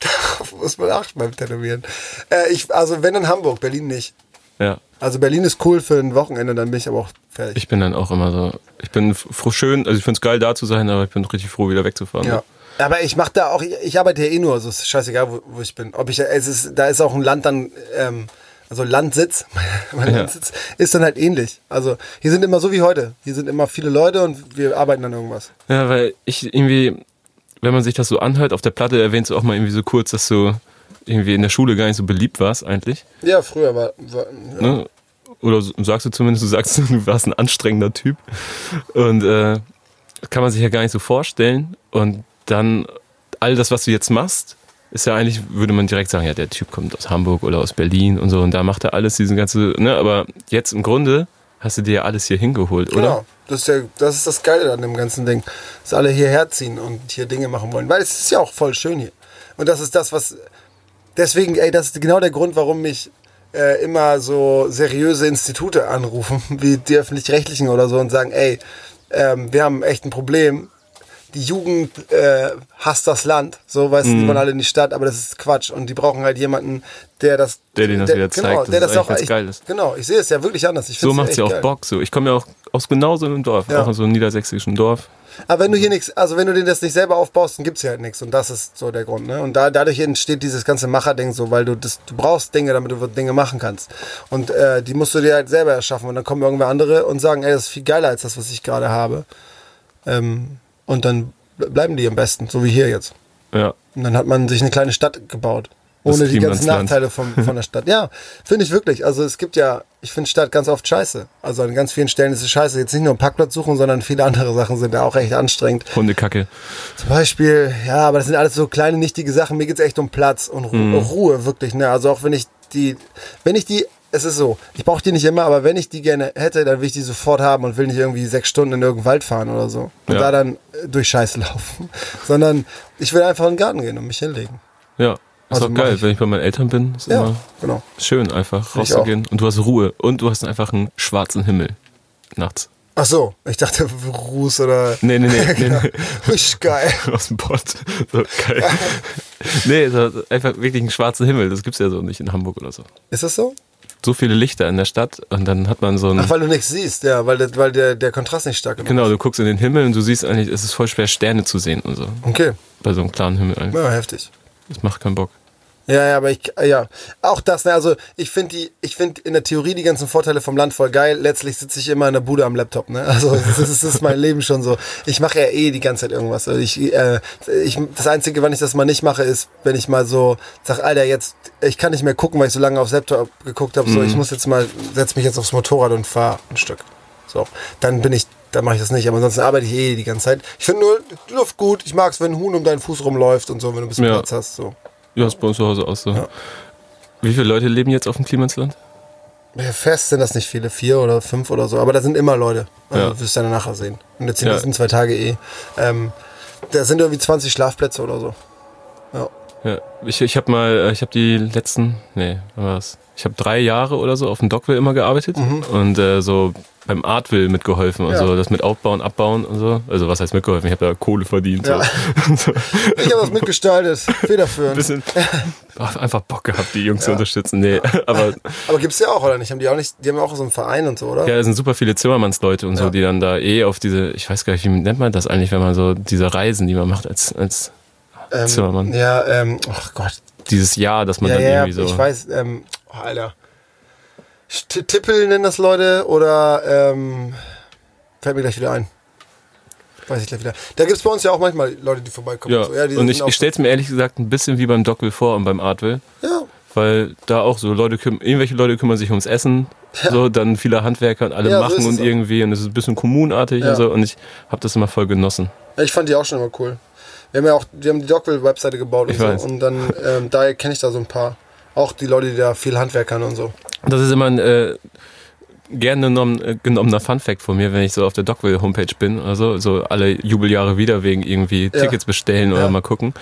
Darauf <laughs> muss man achten beim Tätowieren. Äh, ich, also wenn in Hamburg, Berlin nicht.
Ja,
Also Berlin ist cool für ein Wochenende, dann bin ich aber auch fertig.
ich bin dann auch immer so, ich bin froh, schön, also ich finde es geil da zu sein, aber ich bin richtig froh, wieder wegzufahren.
Ja. Aber ich mache da auch, ich, ich arbeite ja eh nur, also es ist scheißegal, wo, wo ich bin. Ob ich, es ist, da ist auch ein Land dann, ähm, also Landsitz, <laughs> mein
Ja.
Landsitz ist dann halt ähnlich. Also hier sind immer so wie heute. Hier sind immer viele Leute und wir arbeiten an irgendwas.
Ja, weil ich irgendwie, wenn man sich das so anhört, auf der Platte erwähnst du auch mal irgendwie so kurz, dass du irgendwie in der Schule gar nicht so beliebt warst eigentlich.
Ja, früher war, war ja.
Ne? Oder sagst du zumindest, du sagst, <laughs> du warst ein anstrengender Typ. Und äh, kann man sich ja gar nicht so vorstellen. Und dann all das, was du jetzt machst, ist ja eigentlich, würde man direkt sagen, ja, der Typ kommt aus Hamburg oder aus Berlin und so. Und da macht er alles, diesen ganze, ne? Aber jetzt im Grunde hast du dir ja alles hier hingeholt, oder?
Genau. Das ist, der, das ist das Geile an dem ganzen Ding. Dass alle hierher ziehen und hier Dinge machen wollen. Weil es ist ja auch voll schön hier. Und das ist das, was. Deswegen, ey, das ist genau der Grund, warum mich äh, immer so seriöse Institute anrufen, <laughs> wie die öffentlich-rechtlichen oder so, und sagen, ey, ähm, wir haben echt ein Problem. Die Jugend äh, hasst das Land, so weißt du, die wollen alle in die Stadt, aber das ist Quatsch. Und die brauchen halt jemanden, der das.
Der denen das wieder zeigt,
genau, der
es
das auch
ganz
echt,
geil ist.
Genau, ich sehe es ja wirklich anders. Ich
So macht's
echt
ja auch
geil.
Bock. So. Ich komme ja auch aus genau so einem Dorf,
Ja.
auch aus so einem niedersächsischen Dorf.
Aber wenn du hier nichts, also wenn du dir das nicht selber aufbaust, dann gibt's hier halt nichts. Und das ist so der Grund. Ne? Und da, dadurch entsteht dieses ganze Macherding so, weil du das, du brauchst Dinge, damit du Dinge machen kannst. Und äh, die musst du dir halt selber erschaffen. Und dann kommen irgendwer andere und sagen, ey, das ist viel geiler als das, was ich gerade habe. Ähm, und dann ble- bleiben die am besten, so wie hier jetzt.
Ja.
Und dann hat man sich eine kleine Stadt gebaut. Ohne die ganzen. Nachteile vom, von der Stadt. Ja, finde ich wirklich. Also es gibt ja, ich finde Stadt ganz oft scheiße. Also an ganz vielen Stellen ist es scheiße. Jetzt nicht nur einen Parkplatz suchen, sondern viele andere Sachen sind da auch echt anstrengend.
Hundekacke.
Zum Beispiel, ja, aber das sind alles so kleine, nichtige Sachen. Mir geht's echt um Platz und Ru
Mhm.
Ruhe, wirklich. Ne? Also auch wenn ich die, wenn ich die, es ist so, ich brauche die nicht immer, aber wenn ich die gerne hätte, dann will ich die sofort haben und will nicht irgendwie sechs Stunden in irgendeinen Wald fahren oder so. Und
Ja.
da dann äh, durch Scheiße <laughs> laufen. Sondern ich will einfach in den Garten gehen und mich hinlegen.
Ja. Ist
Also
auch
mach
geil,
ich.
wenn ich bei meinen Eltern bin. Ist
Ja,
immer
genau.
schön, einfach rauszugehen. Und du hast Ruhe. Und du hast einfach einen schwarzen Himmel. Nachts.
Ach so, ich dachte Ruß oder.
Nee, nee, nee. <laughs> nee, nee.
Richtig geil. <laughs>
Aus dem Pott. So geil. nee, so einfach wirklich einen schwarzen Himmel. Das gibt's ja so nicht in Hamburg oder so.
Ist das so?
So viele Lichter in der Stadt und dann hat man so ein.
Ach, weil du nichts siehst, ja, weil, der- weil der, der Kontrast nicht stark genug
Genau, du guckst in den Himmel und du siehst eigentlich, es ist voll schwer, Sterne zu sehen und so.
Okay,
Bei so einem klaren Himmel. eigentlich.
ja, heftig.
Das macht keinen Bock.
Ja, ja, aber ich, ja, auch das, ne, also ich finde die, ich finde in der Theorie die ganzen Vorteile vom Land voll geil. Letztlich sitze ich immer in der Bude am Laptop, ne, also das ist, das ist mein Leben schon so. Ich mache ja eh die ganze Zeit irgendwas. Also ich, äh, ich, das Einzige, wann ich das mal nicht mache, ist, wenn ich mal so sag, Alter, jetzt, ich kann nicht mehr gucken, weil ich so lange aufs Laptop geguckt habe, so,
Mhm.
ich muss jetzt mal, setz mich jetzt aufs Motorrad und fahr ein Stück. So, dann bin ich, dann mache ich das nicht, aber ansonsten arbeite ich eh die ganze Zeit. Ich finde nur die Luft gut, ich mag es, wenn ein Huhn um deinen Fuß rumläuft und so, wenn du ein bisschen
Ja.
Platz hast, so.
Ja, ist bei uns zu Hause auch so.
Ja.
Wie viele Leute leben jetzt auf dem Klimansland?
Ja, fest sind das nicht viele, vier oder fünf oder so, aber da sind immer Leute. Also,
Ja.
Wirst du dann nachher sehen. Und jetzt sind
Ja.
zwei Tage eh. Ähm, da sind irgendwie 20 Schlafplätze oder so. Ja.
Ja, ich, ich habe mal, äh, ich habe die letzten, nee, war's? Ich habe drei Jahre oder so auf dem Dockville immer gearbeitet und äh, so beim Artville mitgeholfen und
Mhm. Ja.
so, das mit Aufbauen, Abbauen und so. Also was heißt mitgeholfen? Ich habe da Kohle verdient.
Ja. <laughs>
So.
Ich habe das mitgestaltet, federführend.
Bisschen, <laughs> Ach, einfach Bock gehabt, die Jungs zu unterstützen. Nee, <laughs> aber
Aber gibt's ja auch, oder nicht? Haben die auch nicht, die haben auch so einen Verein und so, oder?
ja, es sind super viele Zimmermannsleute und so, die dann da eh auf diese, ich weiß gar nicht, wie nennt man das eigentlich, wenn man so diese Reisen, die man macht als, als
ähm,
Zimmermann.
Ja, ähm, ach Gott.
dieses Jahr, dass man
Ja,
dann
ja,
irgendwie so.
ich weiß, ähm, oh, Alter. Tippel nennen das Leute oder, ähm, fällt mir gleich wieder ein. Weiß ich gleich wieder. Da gibt's bei uns ja auch manchmal Leute, die vorbeikommen.
Ja,
so. ja die
und ich, ich stelle es mir ehrlich gesagt ein bisschen wie beim Dockville vor und beim Artville.
Ja,
Weil da auch so Leute kümmern, irgendwelche Leute kümmern sich ums Essen, so dann viele Handwerker und alle
Ja, so
machen
ist
und
es
irgendwie und es ist ein bisschen kommunartig
Ja.
und so und ich habe das immer voll genossen.
ich fand die auch schon immer cool. Wir haben ja auch, wir haben die Dockville-Webseite gebaut und
Ich
so.
weiß.
Und dann, ähm, <laughs> daher kenne ich da so ein paar. Auch die Leute, die da viel Handwerkern und so.
Das ist immer ein äh, gerne genommen, äh, genommener Funfact von mir, wenn ich so auf der Dockville Homepage bin oder so, so alle Jubeljahre wieder wegen irgendwie
Ja.
Tickets bestellen oder
Ja.
mal gucken,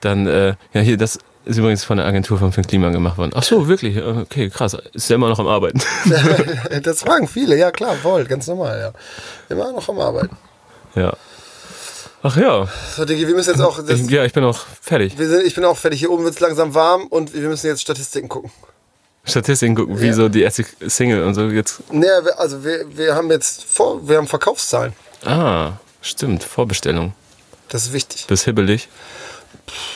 dann äh, ja hier das ist übrigens von der Agentur von Finn Klima gemacht worden. Ach so, wirklich? Okay, krass. Ist ja immer noch am Arbeiten. <laughs> <laughs>
das fragen viele, ja klar, voll, ganz normal, ja. Immer noch am Arbeiten.
ja. Ach ja.
So, Digi, wir müssen jetzt auch. Das,
Ich, ja, ich bin auch fertig.
wir sind, ich bin auch fertig. Hier oben wird es langsam warm und wir müssen jetzt Statistiken gucken.
Statistiken gucken, wie
Ja.
so die erste Single und so jetzt.
Naja, also wir, wir haben jetzt vor, wir haben Verkaufszahlen.
Ah, stimmt. Vorbestellung.
Das ist wichtig.
Bis hibbelig.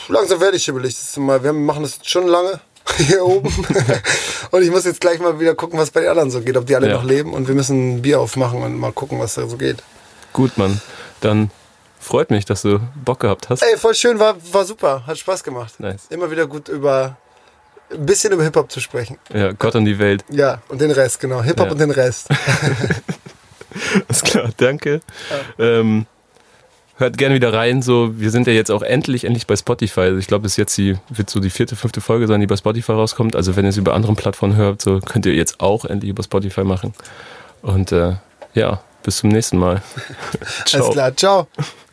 Langsam werde ich hibbelig. Das ist mal, wir machen das schon lange <laughs> hier oben. <laughs> und ich muss jetzt gleich mal wieder gucken, was bei den anderen so geht, ob die alle
Ja.
noch leben. Und wir müssen ein Bier aufmachen und mal gucken, was da so geht.
Gut, Mann. Dann freut mich, dass du Bock gehabt hast.
Ey, voll schön, war, war super. Hat Spaß gemacht.
Nice.
Immer wieder gut über ein bisschen über Hip-Hop zu sprechen.
Ja, Gott und die Welt.
Ja, und den Rest, genau. Hip-Hop
Ja.
und den Rest. <laughs>
Ist klar, danke. Ähm, hört gerne wieder rein. So, wir sind ja jetzt auch endlich, endlich bei Spotify. Also ich glaube, bis jetzt die, wird so die vierte, fünfte Folge sein, die bei Spotify rauskommt. Also wenn ihr es über anderen Plattformen hört, so könnt ihr jetzt auch endlich über Spotify machen. Und äh, ja, bis zum nächsten Mal. <laughs>
Alles klar, ciao.